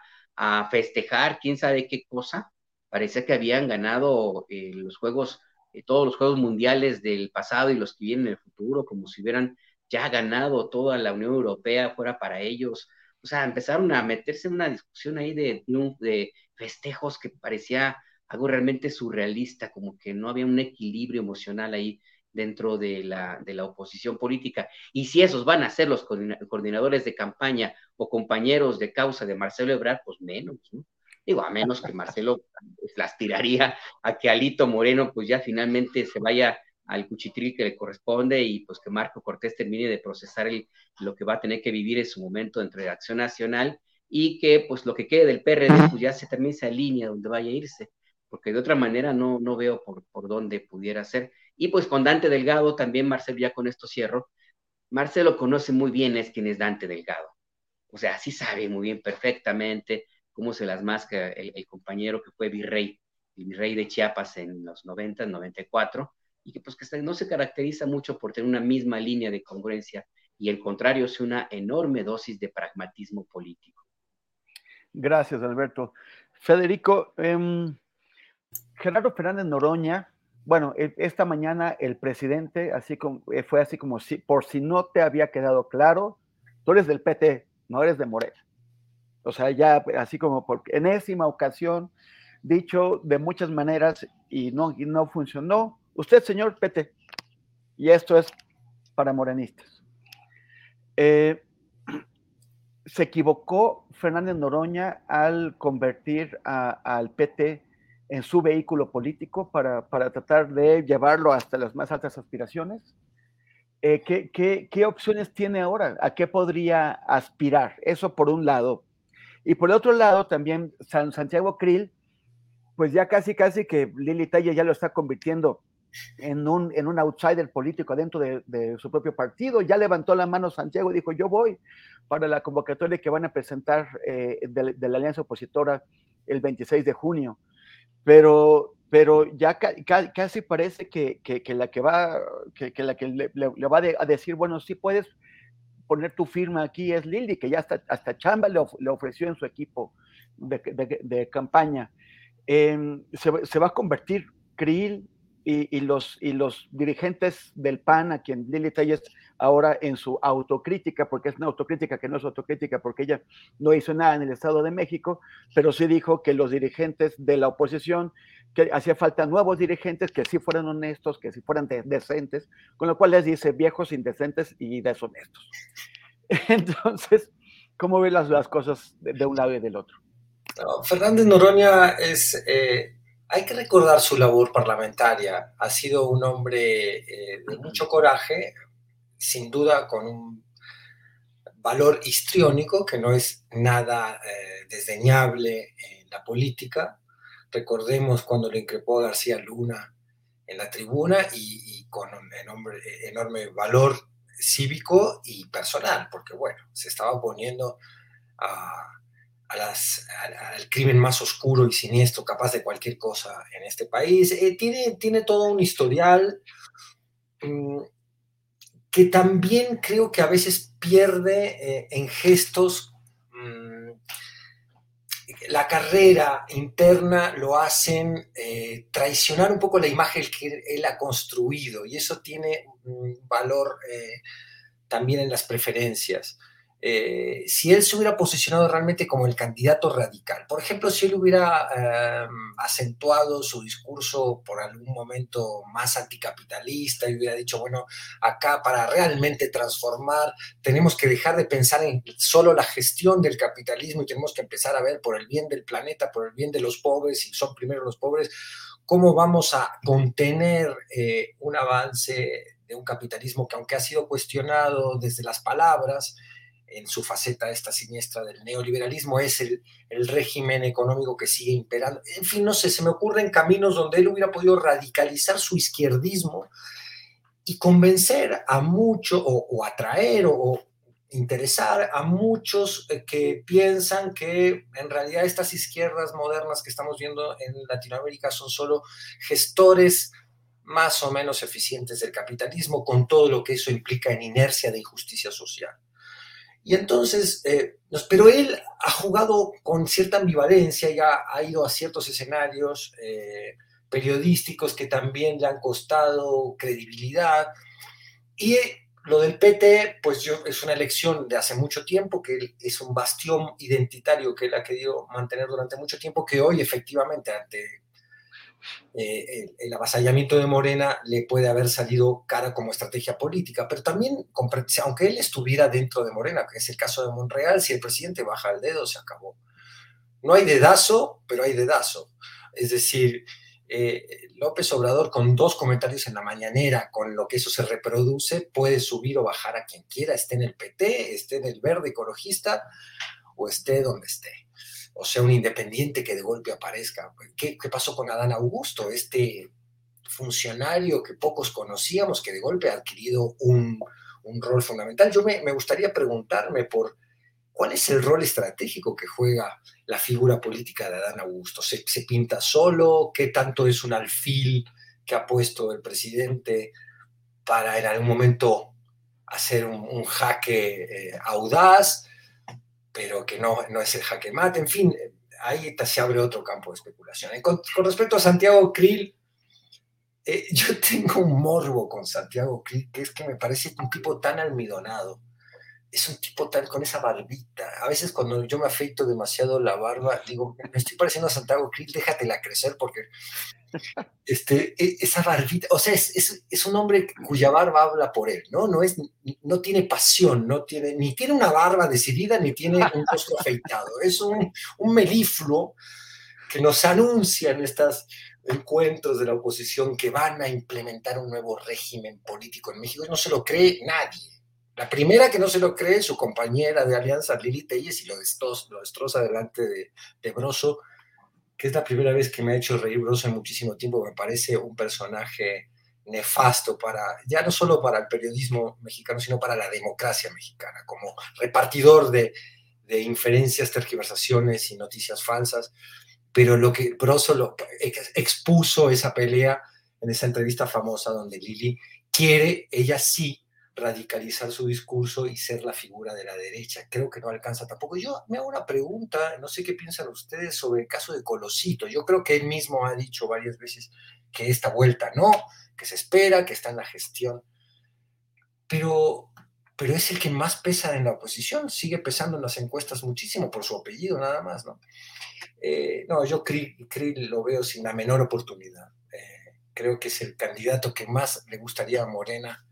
festejar quién sabe qué cosa. Parecía que habían ganado eh, los juegos, eh, todos los juegos mundiales del pasado y los que vienen en el futuro, como si hubieran ya ganado toda la Unión Europea fuera para ellos. O sea, empezaron a meterse en una discusión ahí de, de festejos que parecía algo realmente surrealista, como que no había un equilibrio emocional ahí dentro de la, de la oposición política. Y si esos van a ser los coordinadores de campaña o compañeros de causa de Marcelo Ebrard, pues menos, ¿no? Digo, a menos que Marcelo pues, las tiraría a que Alito Moreno pues ya finalmente se vaya al cuchitril que le corresponde y pues que Marco Cortés termine de procesar el, lo que va a tener que vivir en su momento entre Acción Nacional y que pues lo que quede del PRD pues ya se termine esa línea donde vaya a irse, porque de otra manera no, no veo por, por dónde pudiera ser. Y pues con Dante Delgado también, Marcelo, ya con esto cierro, Marcelo conoce muy bien es quién es Dante Delgado. O sea, sí sabe muy bien perfectamente cómo se las masca el, compañero que fue virrey, el virrey de Chiapas en los 90, 94, y que pues que no se caracteriza mucho por tener una misma línea de congruencia y el contrario es una enorme dosis de pragmatismo político. Gracias, Alberto. Federico, em, Gerardo Fernández Noroña bueno, e, esta mañana el presidente, así como, eh, fue así como si, por si no te había quedado claro, tú eres del PT, no eres de Morena. O sea, ya así como por enésima ocasión, dicho de muchas maneras y no, no funcionó. Usted, señor PT, y esto es para morenistas. Eh, se equivocó Fernández Noroña al convertir al PT en su vehículo político para, tratar de llevarlo hasta las más altas aspiraciones? Eh, ¿qué, opciones tiene ahora? ¿A qué podría aspirar? Eso por un lado. Y por el otro lado, también San Santiago Krill, pues ya casi, casi que Lili Talla ya lo está convirtiendo en un, en un outsider político dentro de, su propio partido. Ya levantó la mano Santiago y dijo, yo voy para la convocatoria que van a presentar eh, de, la alianza opositora el 26 de junio pero, pero ya casi parece que, la que va, que, la que le, va a decir, bueno, sí puedes poner tu firma aquí es Lili, que ya hasta, hasta Chamba le, ofreció en su equipo de, campaña. Em, se, va a convertir Krill y, los, y los dirigentes del PAN, a quien Lili Telles ahora en su autocrítica, porque es una autocrítica que no es autocrítica porque ella no hizo nada en el Estado de México, pero sí dijo que los dirigentes de la oposición, que hacía falta nuevos dirigentes que sí fueran honestos, que sí fueran decentes, con lo cual les dice viejos, indecentes y deshonestos. Entonces, ¿cómo ve las, las cosas de, un lado y del otro? Fernández Noroña es... Eh, hay que recordar su labor parlamentaria. Ha sido un hombre eh, de mucho coraje, sin duda con un valor histriónico que no es nada eh, desdeñable en la política, Recordemos cuando le increpó García Luna en la tribuna y, con enorme, enorme valor cívico y personal, porque bueno, se estaba oponiendo a, al crimen más oscuro y siniestro, capaz de cualquier cosa en este país. Eh, tiene, tiene todo un historial mm, que también creo que a veces pierde eh, en gestos. Mm, la carrera interna lo hacen eh, traicionar un poco la imagen que él ha construido y eso tiene valor también en las preferencias. Eh, si él se hubiera posicionado realmente como el candidato radical. Por ejemplo, si él hubiera em, acentuado su discurso por algún momento más anticapitalista y hubiera dicho, bueno, acá para realmente transformar tenemos que dejar de pensar en solo la gestión del capitalismo y tenemos que empezar a ver por el bien del planeta, por el bien de los pobres, y son primero los pobres, cómo vamos a contener eh, un avance de un capitalismo que aunque ha sido cuestionado desde las palabras, en su faceta esta siniestra del neoliberalismo, es el, régimen económico que sigue imperando. En fin, no sé, se me ocurren caminos donde él hubiera podido radicalizar su izquierdismo y convencer a muchos, o, atraer, o, interesar a muchos eh, que piensan que en realidad estas izquierdas modernas que estamos viendo en Latinoamérica son solo gestores más o menos eficientes del capitalismo, con todo lo que eso implica en inercia de injusticia social. Y entonces, eh, pero él ha jugado con cierta ambivalencia y ha, ido a ciertos escenarios eh, periodísticos que también le han costado credibilidad. Y lo del PT, pues yo, es una elección de hace mucho tiempo, que es un bastión identitario que él ha querido mantener durante mucho tiempo, que hoy efectivamente ante eh, el, avasallamiento de Morena le puede haber salido cara como estrategia política, pero también, aunque él estuviera dentro de Morena, que es el caso de Monreal, si el presidente baja el dedo, se acabó. No hay dedazo, pero hay dedazo. Es decir, eh, López Obrador con dos comentarios en la mañanera, con lo que eso se reproduce, puede subir o bajar a quien quiera, esté en el PT, esté en el verde ecologista o esté donde esté o sea, un independiente que de golpe aparezca. ¿Qué, pasó con Adán Augusto, este funcionario que pocos conocíamos, que de golpe ha adquirido un, rol fundamental? Yo me, gustaría preguntarme por cuál es el rol estratégico que juega la figura política de Adán Augusto. ¿Se, pinta solo? ¿Qué tanto es un alfil que ha puesto el presidente para en algún momento hacer un, jaque eh, audaz? Pero que no, no es el jaque mate, en fin, ahí se abre otro campo de especulación. Con, respecto a Santiago Krill, eh, yo tengo un morbo con Santiago Krill, que es que me parece un tipo tan almidonado, es un tipo tal con esa barbita. A veces cuando yo me afeito demasiado la barba, digo, me estoy pareciendo a Santiago Krill, déjatela crecer porque este, e, esa barbita, o sea, es, es, un hombre cuya barba habla por él, ¿no? No, es, no tiene pasión, no tiene, ni tiene una barba decidida, ni tiene un rostro afeitado. Es un, un melifluo que nos anuncia en estos encuentros de la oposición que van a implementar un nuevo régimen político en México. No se lo cree nadie. La primera que no se lo cree, su compañera de alianza, Lili Telles, y lo destroza, lo destroza delante de, de Broso, que es la primera vez que me ha hecho reír Broso en muchísimo tiempo. Me parece un personaje nefasto para, ya no solo para el periodismo mexicano, sino para la democracia mexicana, como repartidor de, de inferencias, tergiversaciones y noticias falsas. Pero lo que Broso expuso esa pelea en esa entrevista famosa donde Lili quiere, ella sí, radicalizar su discurso y ser la figura de la derecha. Creo que no alcanza tampoco. Yo me hago una pregunta, no sé qué piensan ustedes sobre el caso de Colosito. Yo creo que él mismo ha dicho varias veces que esta vuelta no, que se espera, que está en la gestión. Pero, pero es el que más pesa en la oposición, sigue pesando en las encuestas muchísimo por su apellido nada más, ¿no? Eh, no, yo Krill, lo veo sin la menor oportunidad. Eh, creo que es el candidato que más le gustaría a Morena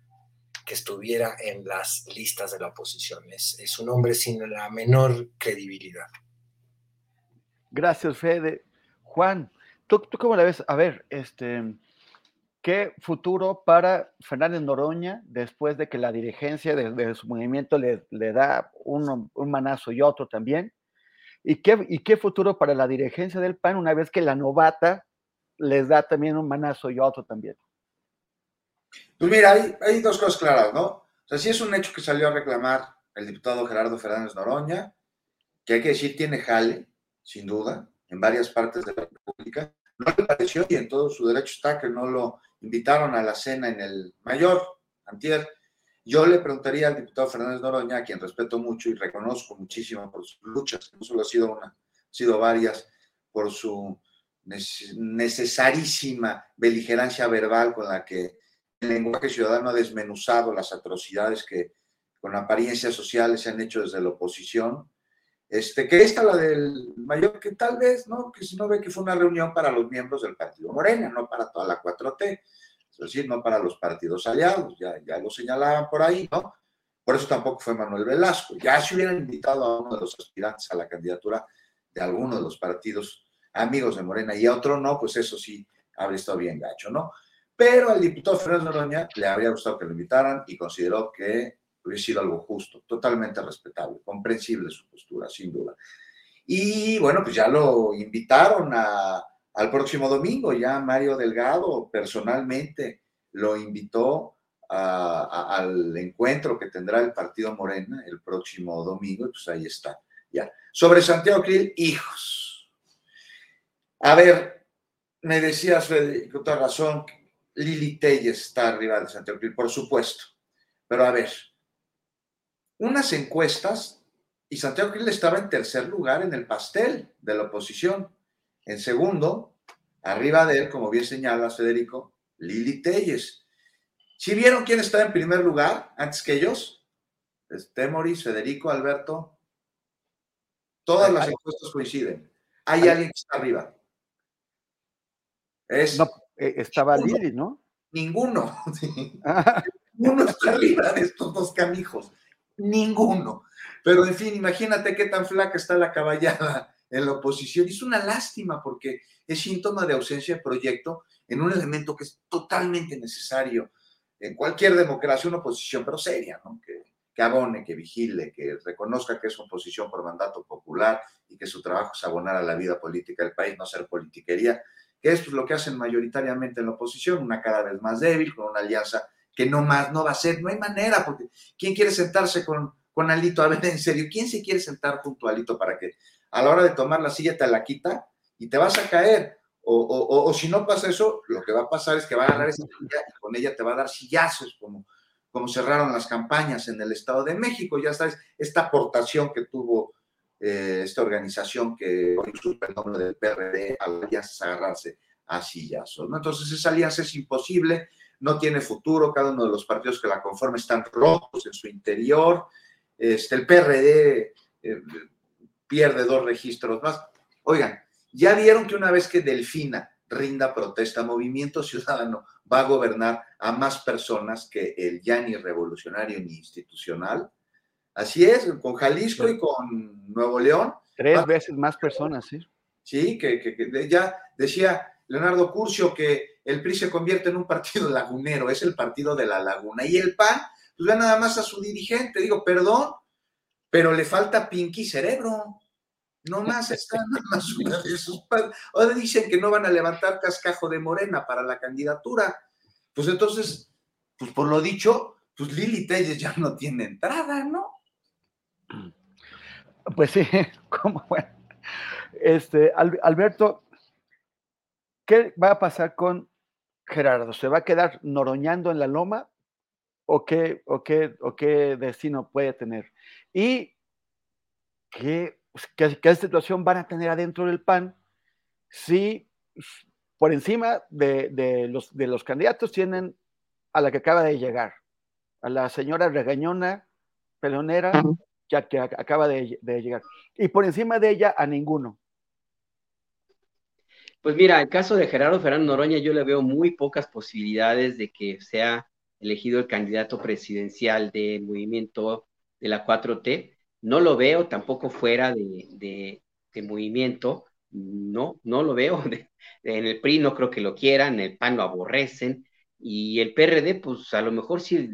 que estuviera en las listas de la oposición. Es, un hombre sin la menor credibilidad. Gracias, Fede. Juan, ¿tú, ¿tú, cómo la ves? A ver, este, ¿qué futuro para Fernández Noroña después de que la dirigencia de, su movimiento le, da un, un, manazo y otro también? ¿Y qué, ¿Y qué futuro para la dirigencia del PAN una vez que la novata les da también un manazo y otro también? Pues mira, hay, hay dos cosas claras, ¿no? O sea, sí es un hecho que salió a reclamar el diputado Gerardo Fernández Noroña, que hay que decir tiene jale, sin duda, en varias partes de la República. No le pareció y en todo su derecho está que no lo invitaron a la cena en el mayor, antier. Yo le preguntaría al diputado Fernández Noroña, a quien respeto mucho y reconozco muchísimo por sus luchas, no solo ha sido una, ha sido varias, por su necesarísima beligerancia verbal con la que lenguaje ciudadano ha desmenuzado las atrocidades que con apariencias sociales se han hecho desde la oposición. Este, que esta, la del mayor, que tal vez, ¿no? Que si no ve que fue una reunión para los miembros del Partido Morena, no para toda la 4T, es decir, no para los partidos aliados, ya, ya lo señalaban por ahí, ¿no? Por eso tampoco fue Manuel Velasco. Ya se hubieran invitado a uno de los aspirantes a la candidatura de alguno de los partidos amigos de Morena y a otro no, pues eso sí habría estado bien gacho, ¿no? Pero al diputado Fernando Noroña le habría gustado que lo invitaran y consideró que hubiera sido algo justo, totalmente respetable, comprensible su postura, sin duda. Y bueno, pues ya lo invitaron al próximo domingo, ya Mario Delgado personalmente lo invitó al encuentro que tendrá el partido Morena el próximo domingo, y pues ahí está, ya. Sobre Santiago Krill, hijos. A ver, me decías, Federico, con toda razón, Lili Telles está arriba de Santiago Krill, por supuesto. Pero a ver, unas encuestas y Santiago Krill estaba en tercer lugar en el pastel de la oposición. En segundo, arriba de él, como bien señala Federico, Lili Telles. ¿Sí vieron quién estaba en primer lugar antes que ellos? Temoris, Federico, Alberto. Todas las encuestas coinciden. Hay alguien que está arriba. Es, no, eh, estaba Lili, ¿no? Ninguno. Ninguno está arriba de estos dos canijos ninguno. Pero en fin, imagínate qué tan flaca está la caballada en la oposición. Es una lástima porque es síntoma de ausencia de proyecto en un elemento que es totalmente necesario en cualquier democracia, una oposición, pero seria, ¿no? que, que abone, que vigile, que reconozca que es oposición por mandato popular y que su trabajo es abonar a la vida política del país, no ser politiquería, que es lo que hacen mayoritariamente en la oposición, una cada vez más débil, con una alianza que no más no va a ser, no hay manera, porque ¿quién quiere sentarse con, con Alito? A ver, en serio, ¿quién se quiere sentar junto a Alito para que a la hora de tomar la silla te la quita y te vas a caer? O, o, si no pasa eso, lo que va a pasar es que va a ganar esa silla y con ella te va a dar sillazos, como, como cerraron las campañas en el Estado de México. Ya sabes, esta aportación que tuvo eh, esta organización que hoy supe el nombre del PRD, alianzas agarrarse a sillazos. ¿no? Entonces, esa alianza es imposible no tiene futuro, cada uno de los partidos que la conforman están rotos en su interior, este, el PRD eh, pierde dos registros más. Oigan, ya vieron que una vez que Delfina rinda protesta, Movimiento Ciudadano va a gobernar a más personas que el ya ni revolucionario ni institucional. Así es, con Jalisco y con Nuevo León. Tres veces más personas, sí. Sí, que, que ya decía Leonardo Curcio que el PRI se convierte en un partido lagunero, es el partido de la laguna. Y el PAN, pues ve nada más a su dirigente, digo, perdón, pero le falta Pinky cerebro. No más está nada más una de sus padres. Ahora dicen que no van a levantar cascajo de morena para la candidatura. Pues entonces, pues por lo dicho, pues Lili Telles ya no tiene entrada, ¿no? Pues sí, como bueno. Este, Alberto, ¿qué va a pasar con Gerardo? ¿Se va a quedar noroñando en la loma o qué, o qué, o qué destino puede tener? Y qué, qué, qué situación van a tener adentro del PAN si por encima de, de, los, de los candidatos tienen a la que acaba de llegar, a la señora regañona, pelonera, que, que acaba de, de, llegar. Y por encima de ella a ninguno. Pues mira, el caso de Gerardo Fernández Noroña, yo le veo muy pocas posibilidades de que sea elegido el candidato presidencial del movimiento de la 4T. No lo veo tampoco fuera de, movimiento, no, no lo veo. en el PRI no creo que lo quieran, en el PAN lo aborrecen, y el PRD, pues a lo mejor sí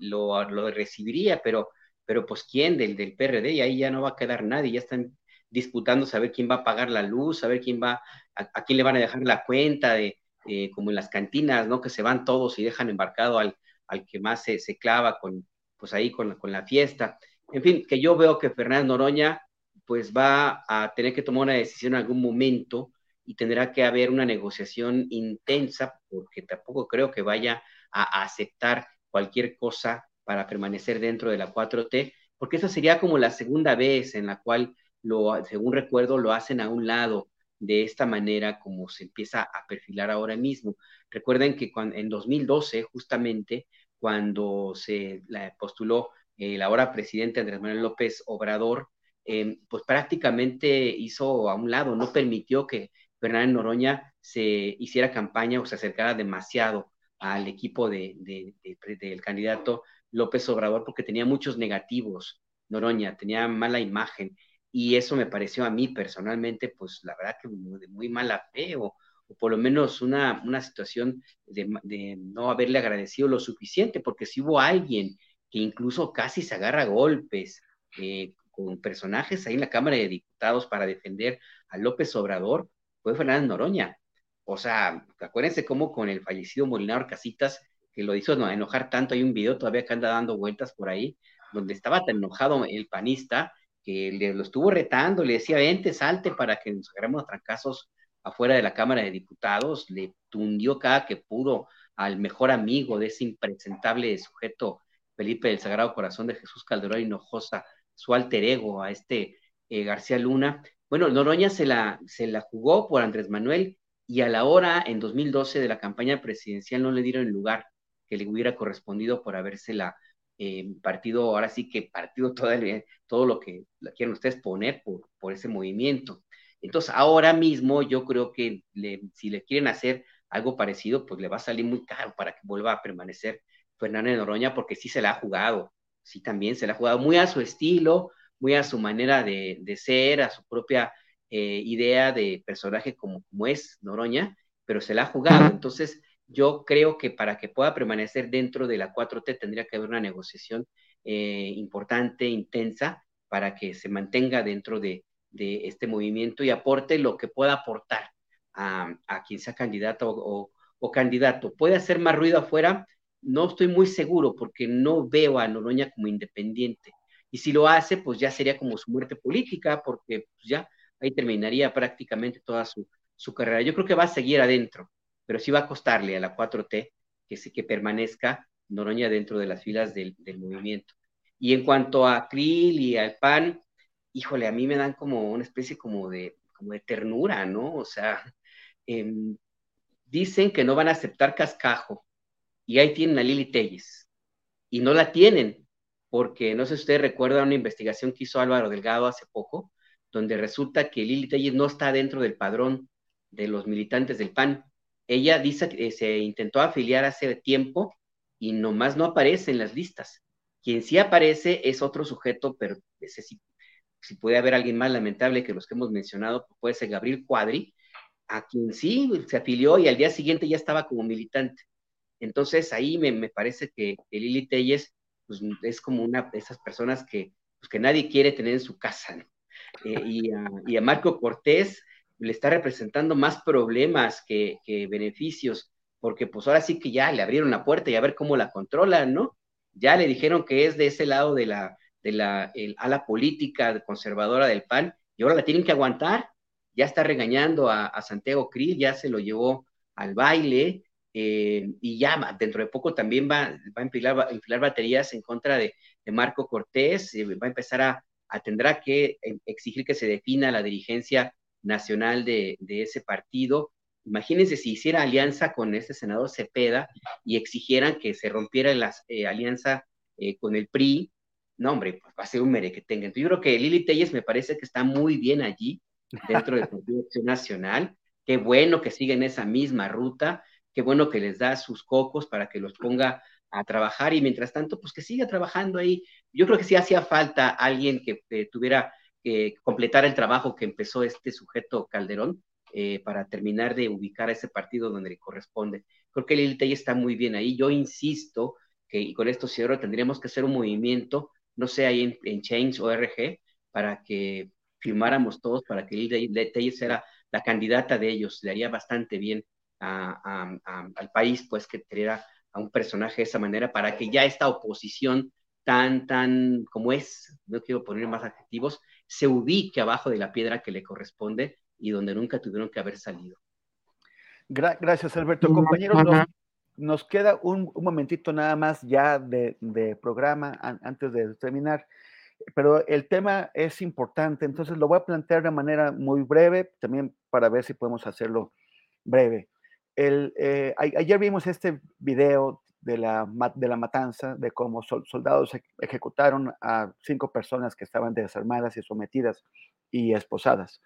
lo, recibiría, pero, pero pues quién del, del PRD, y ahí ya no va a quedar nadie, ya están disputando saber quién va a pagar la luz, saber quién va, a, quién le van a dejar la cuenta, de, como en las cantinas, ¿no? Que se van todos y dejan embarcado al, al que más se, se clava con, pues ahí con, con la fiesta. En fin, que yo veo que Fernández Noroña pues va a tener que tomar una decisión en algún momento y tendrá que haber una negociación intensa porque tampoco creo que vaya a aceptar cualquier cosa para permanecer dentro de la 4T, porque esa sería como la segunda vez en la cual, lo, según recuerdo, lo hacen a un lado de esta manera como se empieza a perfilar ahora mismo. Recuerden que cuando, en 2012, justamente, cuando se postuló el ahora presidente Andrés Manuel López Obrador, eh, pues prácticamente hizo a un lado, no permitió que Fernández Noroña se hiciera campaña o se acercara demasiado al equipo de, del candidato López Obrador porque tenía muchos negativos, Noroña, tenía mala imagen y eso me pareció a mí personalmente, pues la verdad que de muy mala fe o, por lo menos una, una situación de, no haberle agradecido lo suficiente, porque si hubo alguien que incluso casi se agarra golpes eh, con personajes ahí en la Cámara de Diputados para defender a López Obrador, fue Fernández Noroña. O sea, acuérdense cómo con el fallecido Molinaro Casitas, que lo hizo enojar tanto, hay un video todavía que anda dando vueltas por ahí, donde estaba tan enojado el panista, que le, lo estuvo retando, le decía, vente, salte para que nos agarremos trancazos afuera de la Cámara de Diputados, le tundió cada que pudo al mejor amigo de ese impresentable sujeto, Felipe del Sagrado Corazón de Jesús Calderón Hinojosa, su alter ego, a este eh, García Luna, bueno, Noroña se la, se la jugó por Andrés Manuel y a la hora, en 2012, de la campaña presidencial no le dieron lugar que le hubiera correspondido por habérsela eh, partido, ahora sí que partido todo, todo lo que quieren ustedes poner por, por ese movimiento. Entonces, ahora mismo yo creo que si le quieren hacer algo parecido, pues le va a salir muy caro para que vuelva a permanecer Fernández Noroña, porque sí se la ha jugado, sí también se la ha jugado muy a su estilo, muy a su manera de, ser, a su propia eh, idea de personaje como, como es Noroña, pero se la ha jugado. Entonces, yo creo que para que pueda permanecer dentro de la 4T tendría que haber una negociación eh, importante, intensa, para que se mantenga dentro de, este movimiento y aporte lo que pueda aportar a, quien sea candidato o, candidato. ¿Puede hacer más ruido afuera? No estoy muy seguro porque no veo a Noroña como independiente. Y si lo hace, pues ya sería como su muerte política, porque pues, ya ahí terminaría prácticamente toda su, carrera. Yo creo que va a seguir adentro, pero sí va a costarle a la 4T que, que permanezca Noroña dentro de las filas del, movimiento. Y en cuanto a Krill y al PAN, híjole, a mí me dan como una especie como de, como de ternura, ¿no? O sea, em, dicen que no van a aceptar cascajo y ahí tienen a Lili Telles y no la tienen porque no sé si ustedes recuerdan una investigación que hizo Álvaro Delgado hace poco, donde resulta que Lili Telles no está dentro del padrón de los militantes del PAN. Ella dice que se intentó afiliar hace tiempo y nomás no aparece en las listas. Quien sí aparece es otro sujeto, pero ese sí, si puede haber alguien más lamentable que los que hemos mencionado, pues puede ser Gabriel Cuadri, a quien sí se afilió y al día siguiente ya estaba como militante. Entonces ahí me, parece que, que Lili Telles pues es como una de esas personas que, pues, que nadie quiere tener en su casa, eh, y, a, Marco Cortés le está representando más problemas que, beneficios, porque pues ahora sí que ya le abrieron la puerta y a ver cómo la controlan, ¿no? Ya le dijeron que es de ese lado de la, de la ala política conservadora del PAN, y ahora la tienen que aguantar. Ya está regañando a, a Santiago Krill, ya se lo llevó al baile, eh, y ya dentro de poco también va, va a enfilar, baterías en contra de, Marco Cortés, eh, va a empezar a, a, tendrá que eh, exigir que se defina la dirigencia nacional de, ese partido. Imagínense si hiciera alianza con este senador Cepeda y exigieran que se rompiera la alianza con el PRI, no, hombre, pues va a ser un mere que tengan. Yo creo que Lili Telles me parece que está muy bien allí, dentro del Partido Acción Nacional. Qué bueno que siguen esa misma ruta qué bueno que les da sus cocos para que los ponga a trabajar y mientras tanto, pues que siga trabajando ahí. Yo creo que sí hacía falta alguien que tuviera que completar el trabajo que empezó este sujeto Calderón eh, para terminar de ubicar a ese partido donde le corresponde. Creo que el está muy bien ahí. Yo insisto que, y con esto cierro, tendríamos que hacer un movimiento, no sé, ahí en, en Change.org, para que firmáramos todos para que Lili Telles era la candidata de ellos, le haría bastante bien al país, pues que tuviera a un personaje de esa manera para que ya esta oposición tan, tan como es, no quiero poner más adjetivos, se ubique abajo de la piedra que le corresponde y donde nunca tuvieron que haber salido. gracias, Alberto. Compañeros, nos, queda un, momentito nada más ya de, programa antes de terminar, pero el tema es importante, entonces lo voy a plantear de manera muy breve, también para ver si podemos hacerlo breve. El, eh, ayer vimos este video de la, de la matanza, de cómo soldados ejecutaron a cinco personas que estaban desarmadas y sometidas y esposadas.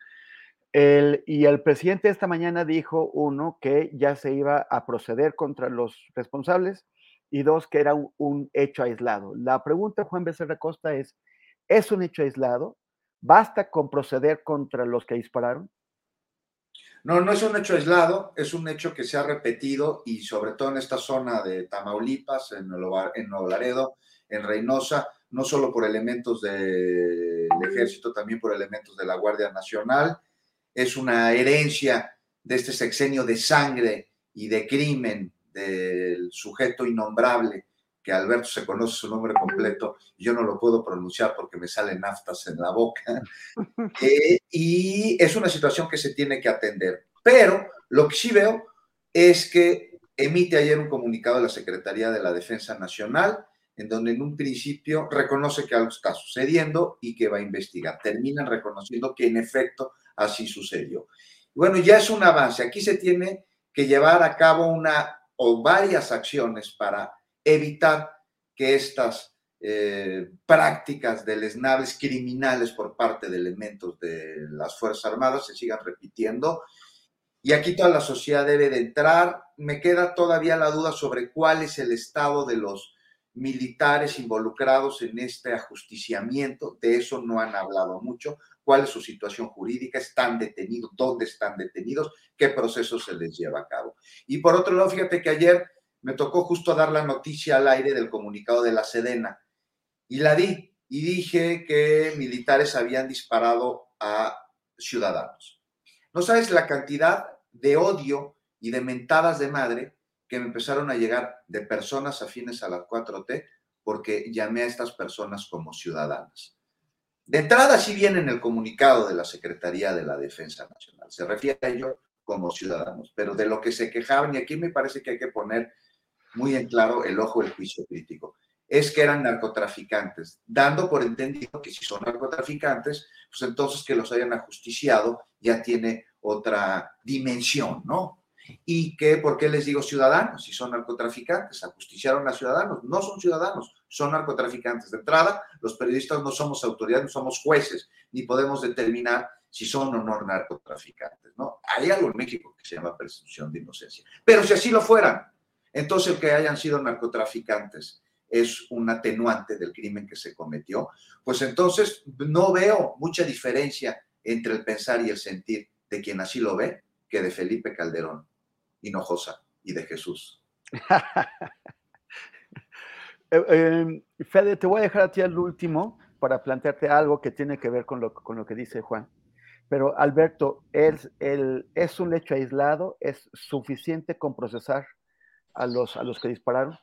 El, y el presidente esta mañana dijo, uno, que ya se iba a proceder contra los responsables y dos, que era un, hecho aislado. La pregunta, Juan Becerra Costa, es, ¿es un hecho aislado? ¿Basta con proceder contra los que dispararon? No, no es un hecho aislado, es un hecho que se ha repetido y sobre todo en esta zona de Tamaulipas, en, Nuevo Laredo, en Reynosa, no solo por elementos del ejército, también por elementos de la Guardia Nacional. Es una herencia de este sexenio de sangre y de crimen del sujeto innombrable que Alberto se conoce su nombre completo, y yo no lo puedo pronunciar porque me salen naftas en la boca, eh, y es una situación que se tiene que atender. Pero lo que sí veo es que emite ayer un comunicado de la Secretaría de la Defensa Nacional, en donde en un principio reconoce que algo está sucediendo y que va a investigar. Terminan reconociendo que en efecto así sucedió. Bueno, ya es un avance. Aquí se tiene que llevar a cabo una o varias acciones para evitar que estas eh, prácticas deleznables criminales por parte de elementos de las Fuerzas Armadas se sigan repitiendo. Y aquí toda la sociedad debe de entrar. Me queda todavía la duda sobre cuál es el estado de los militares involucrados en este ajusticiamiento. De eso no han hablado mucho. ¿Cuál es su situación jurídica? ¿Están detenidos? ¿Dónde están detenidos? ¿Qué proceso se les lleva a cabo? Y por otro lado, fíjate que ayer me tocó justo dar la noticia al aire del comunicado de la Sedena y la di y dije que militares habían disparado a ciudadanos. No sabes la cantidad de odio y de mentadas de madre que me empezaron a llegar de personas afines a la 4T porque llamé a estas personas como ciudadanas. De entrada sí viene en el comunicado de la Secretaría de la Defensa Nacional, se refiere a ello como ciudadanos, pero de lo que se quejaban, y aquí me parece que hay que poner muy en claro el ojo del juicio crítico, es que eran narcotraficantes, dando por entendido que si son narcotraficantes, pues entonces que los hayan ajusticiado ya tiene otra dimensión, ¿no? Y que, ¿por qué les digo ciudadanos? Si son narcotraficantes, ajusticiaron a ciudadanos, no son ciudadanos, son narcotraficantes. De entrada, los periodistas no somos autoridades, no somos jueces, ni podemos determinar si son o no narcotraficantes, ¿no? Hay algo en México que se llama presunción de inocencia. Pero si así lo fueran, entonces, el que hayan sido narcotraficantes es un atenuante del crimen que se cometió, pues entonces no veo mucha diferencia entre el pensar y el sentir de quien así lo ve que de Felipe Calderón, Hinojosa y de Jesús. Eh, eh, Fede, te voy a dejar a ti al último para plantearte algo que tiene que ver con lo, con lo que dice Juan. Pero Alberto, ¿es, el, ¿es un hecho aislado? ¿Es suficiente con procesar a los, a los que dispararon?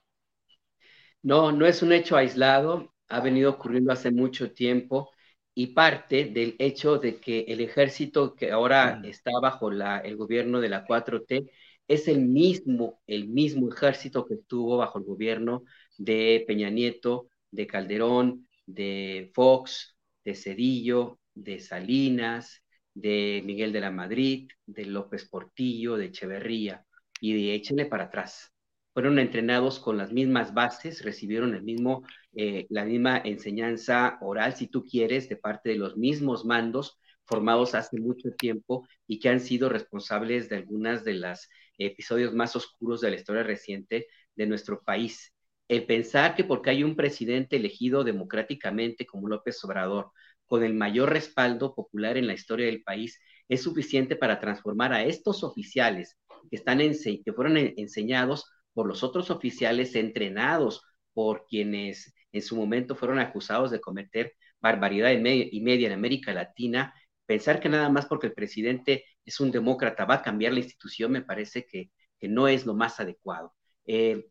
No, no es un hecho aislado, ha venido ocurriendo hace mucho tiempo y parte del hecho de que el ejército que ahora está bajo la, el gobierno de la 4T es el mismo, el mismo ejército que estuvo bajo el gobierno de Peña Nieto, de Calderón, de Fox, de Cedillo, de Salinas, de Miguel de la Madrid, de López Portillo, de Echeverría, y de échenle para atrás fueron entrenados con las mismas bases, recibieron el mismo, eh, la misma enseñanza oral, si tú quieres, de parte de los mismos mandos formados hace mucho tiempo y que han sido responsables de algunas de los episodios más oscuros de la historia reciente de nuestro país. El pensar que porque hay un presidente elegido democráticamente como López Obrador, con el mayor respaldo popular en la historia del país, es suficiente para transformar a estos oficiales que, están que fueron enseñados por los otros oficiales entrenados por quienes en su momento fueron acusados de cometer barbaridad y media en América Latina pensar que nada más porque el presidente es un demócrata va a cambiar la institución me parece que, no es lo más adecuado. el,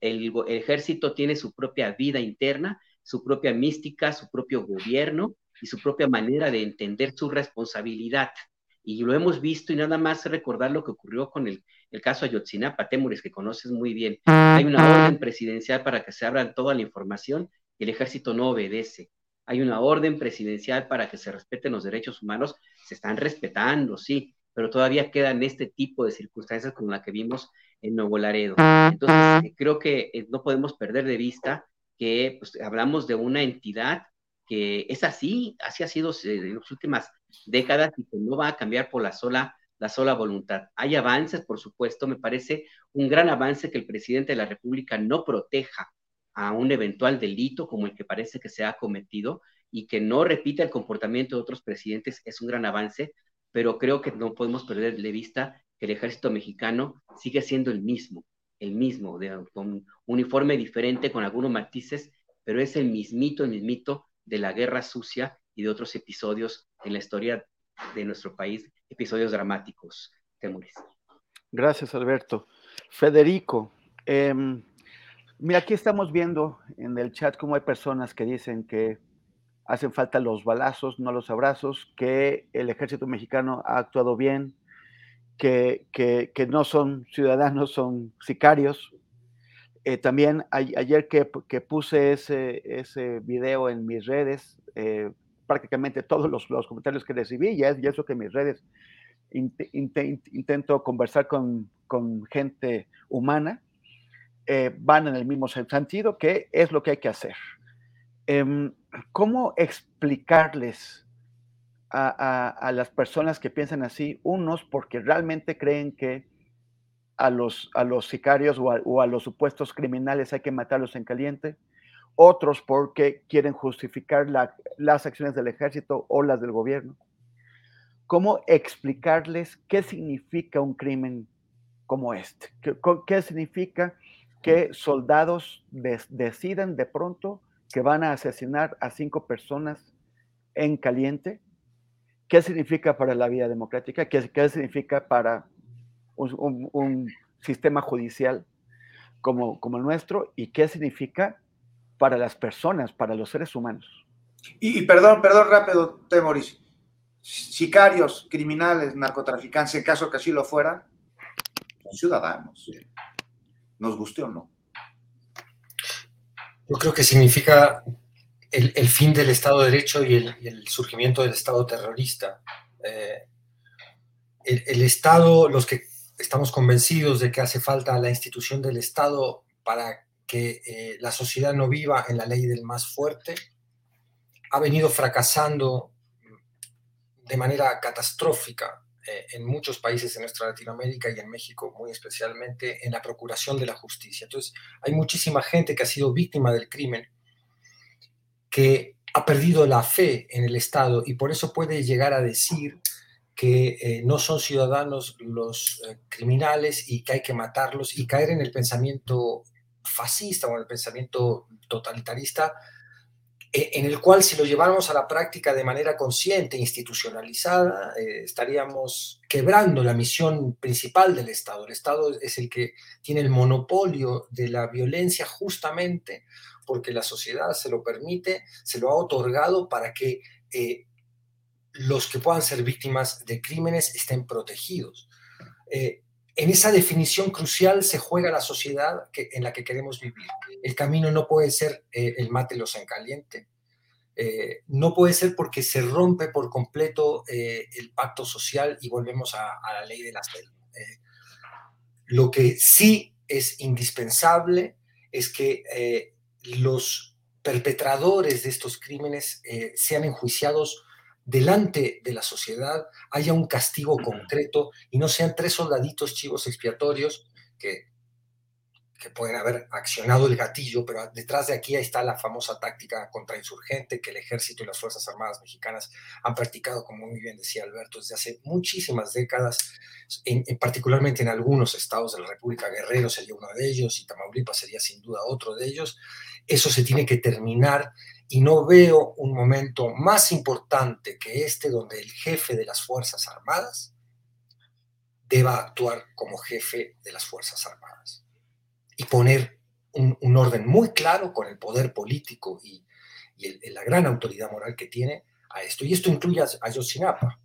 ejército tiene su propia vida interna, su propia mística, su propio gobierno y su propia manera de entender su responsabilidad. Y lo hemos visto y nada más recordar lo que ocurrió con el, el caso Ayotzinapa, Temuris, que conoces muy bien. Hay una orden presidencial para que se abra toda la información y el ejército no obedece hay una orden presidencial para que se respeten los derechos humanos, se están respetando, sí, pero todavía quedan este tipo de circunstancias como la que vimos en Nuevo Laredo. Entonces, eh, creo que eh, no podemos perder de vista que pues, hablamos de una entidad que es así, así ha sido eh, en las últimas décadas y que no va a cambiar por la sola, la sola voluntad. Hay avances, por supuesto, me parece un gran avance que el presidente de la República no proteja a un eventual delito como el que parece que se ha cometido y que no repita el comportamiento de otros presidentes es un gran avance, pero creo que no podemos perder de vista que el ejército mexicano sigue siendo el mismo, el mismo, con uniforme diferente, con algunos matices, pero es el mismito, el mismito de la guerra sucia y de otros episodios en la historia de nuestro país, episodios dramáticos. Temuris. Gracias, Alberto. Federico, eh, Mira, aquí estamos viendo en el chat cómo hay personas que dicen que hacen falta los balazos, no los abrazos, que el ejército mexicano ha actuado bien, que, que, no son ciudadanos, son sicarios. Eh, también ayer que, que, puse ese, ese video en mis redes, eh, prácticamente todos los, los, comentarios que recibí, y es, eso que mis redes intento conversar con, con gente humana, eh, van en el mismo sentido, que es lo que hay que hacer. Em, ¿Cómo explicarles a, las personas que piensan así, unos porque realmente creen que a los, a los sicarios o a, los supuestos criminales hay que matarlos en caliente, otros porque quieren justificar las acciones del ejército o las del gobierno? ¿Cómo explicarles qué significa un crimen como este? ¿Qué, significa que soldados deciden de pronto que van a asesinar a cinco personas en caliente. ¿Qué significa para la vida democrática? ¿Qué, significa para un, sistema judicial como el nuestro? ¿Y qué significa para las personas, para los seres humanos? Y, perdón, perdón rápido, Temoris. Sicarios, criminales, narcotraficantes, en caso que así lo fueran, son ciudadanos nos guste o no. Yo creo que significa el, fin del Estado de Derecho y el, surgimiento del Estado terrorista. Eh, el, Estado, los que estamos convencidos de que hace falta la institución del Estado para que eh, la sociedad no viva en la ley del más fuerte, ha venido fracasando de manera catastrófica eh, en muchos países de nuestra Latinoamérica y en México muy especialmente en la procuración de la justicia. Entonces, hay muchísima gente que ha sido víctima del crimen, que ha perdido la fe en el Estado y por eso puede llegar a decir que eh, no son ciudadanos los criminales y que hay que matarlos y caer en el pensamiento fascista o en el pensamiento totalitarista eh, en el cual si lo lleváramos a la práctica de manera consciente, institucionalizada, eh, estaríamos quebrando la misión principal del Estado. El Estado es el que tiene el monopolio de la violencia justamente porque la sociedad se lo permite, se lo ha otorgado para que eh, los que puedan ser víctimas de crímenes estén protegidos. En esa definición crucial se juega la sociedad en la que queremos vivir. El camino no puede ser eh, el mátelos en caliente. Eh, no puede ser porque se rompe por completo eh, el pacto social y volvemos a, la ley de la selva. lo que sí es indispensable es que los perpetradores de estos crímenes sean enjuiciados delante de la sociedad, haya un castigo concreto y no sean tres soldaditos chivos expiatorios que que pueden haber accionado el gatillo, pero detrás de aquí está la famosa táctica contrainsurgente que el ejército y las Fuerzas Armadas mexicanas han practicado, como muy bien decía Alberto, desde hace muchísimas décadas, en, particularmente en algunos estados de la República. Guerrero sería uno de ellos y Tamaulipas sería sin duda otro de ellos. Eso se tiene que terminar y no veo un momento más importante que este donde el jefe de las Fuerzas Armadas deba actuar como jefe de las Fuerzas Armadas y poner un, orden muy claro con el poder político y, la gran autoridad moral que tiene a esto. Y esto incluye a, Ayotzinapa.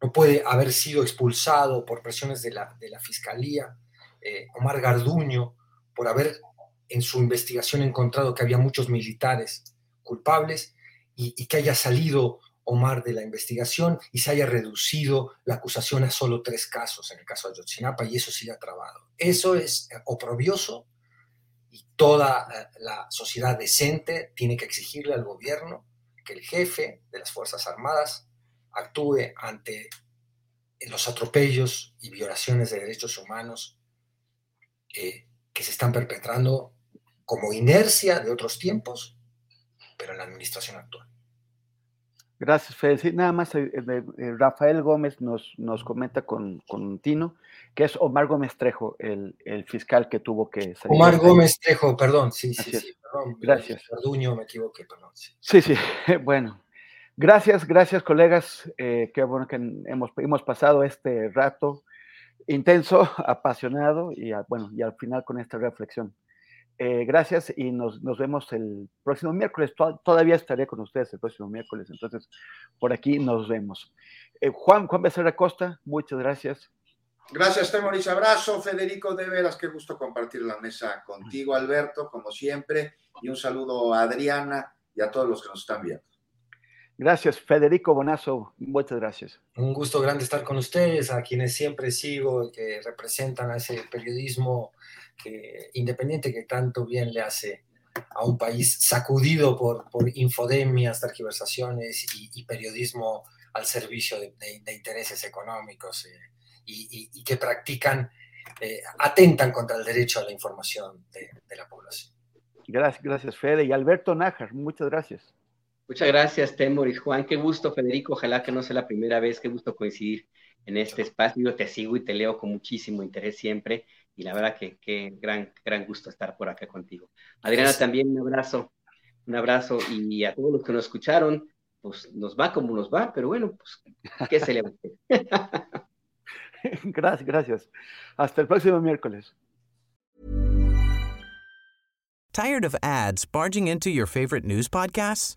No puede haber sido expulsado por presiones de la, Fiscalía eh, Omar Garduño por haber en su investigación encontrado que había muchos militares culpables y que haya salido Omar de la investigación y se haya reducido la acusación a solo tres casos en el caso de Ayotzinapa y eso sigue trabado. Eso es oprobioso y toda eh, la sociedad decente tiene que exigirle al gobierno que el jefe de las Fuerzas Armadas actúe ante los atropellos y violaciones de derechos humanos eh, que se están perpetrando como inercia de otros tiempos, pero en la administración actual. Gracias, Fede. nada más eh, eh, Rafael Gómez nos, nos comenta con, con, Tino, que es Omar Gómez Trejo, el, el fiscal que tuvo que salir. Omar Gómez Trejo, perdón, sí, sí, sí, perdón. Gracias. Verduño, me equivoqué, perdón. Sí, sí, bueno. Gracias, gracias, colegas. Eh, qué bueno que hemos, hemos pasado este rato intenso, apasionado y, bueno, y al final con esta reflexión. Eh, gracias y nos, nos, vemos el próximo miércoles. todavía estaré con ustedes el próximo miércoles, entonces por aquí nos vemos. Eh, Juan, Juan Becerra Costa, muchas gracias. Gracias, Temoris. Abrazo, Federico, de veras, qué gusto compartir la mesa contigo, Alberto, como siempre, y un saludo a Adriana y a todos los que nos están viendo. Gracias, Federico Bonazo, muchas gracias. Un gusto grande estar con ustedes, a quienes siempre sigo, que representan a ese periodismo que, independiente que tanto bien le hace a un país sacudido por, por infodemias, tergiversaciones y, periodismo al servicio de, intereses económicos eh, y, que practican, eh, atentan contra el derecho a la información de, la población. Gracias, gracias Fede. Y Alberto Nájar, muchas gracias. Muchas gracias, Temoris. Juan, qué gusto, Federico. Ojalá que no sea la primera vez, qué gusto coincidir en este espacio. Yo te sigo y te leo con muchísimo interés siempre y la verdad que qué gran, gran gusto estar por acá contigo. Adriana, también un abrazo, un abrazo y a todos los que nos escucharon, pues nos va como nos va, pero bueno, pues qué se le va Gracias, gracias. Hasta el próximo miércoles. Tired of ads barging into your favorite news podcasts?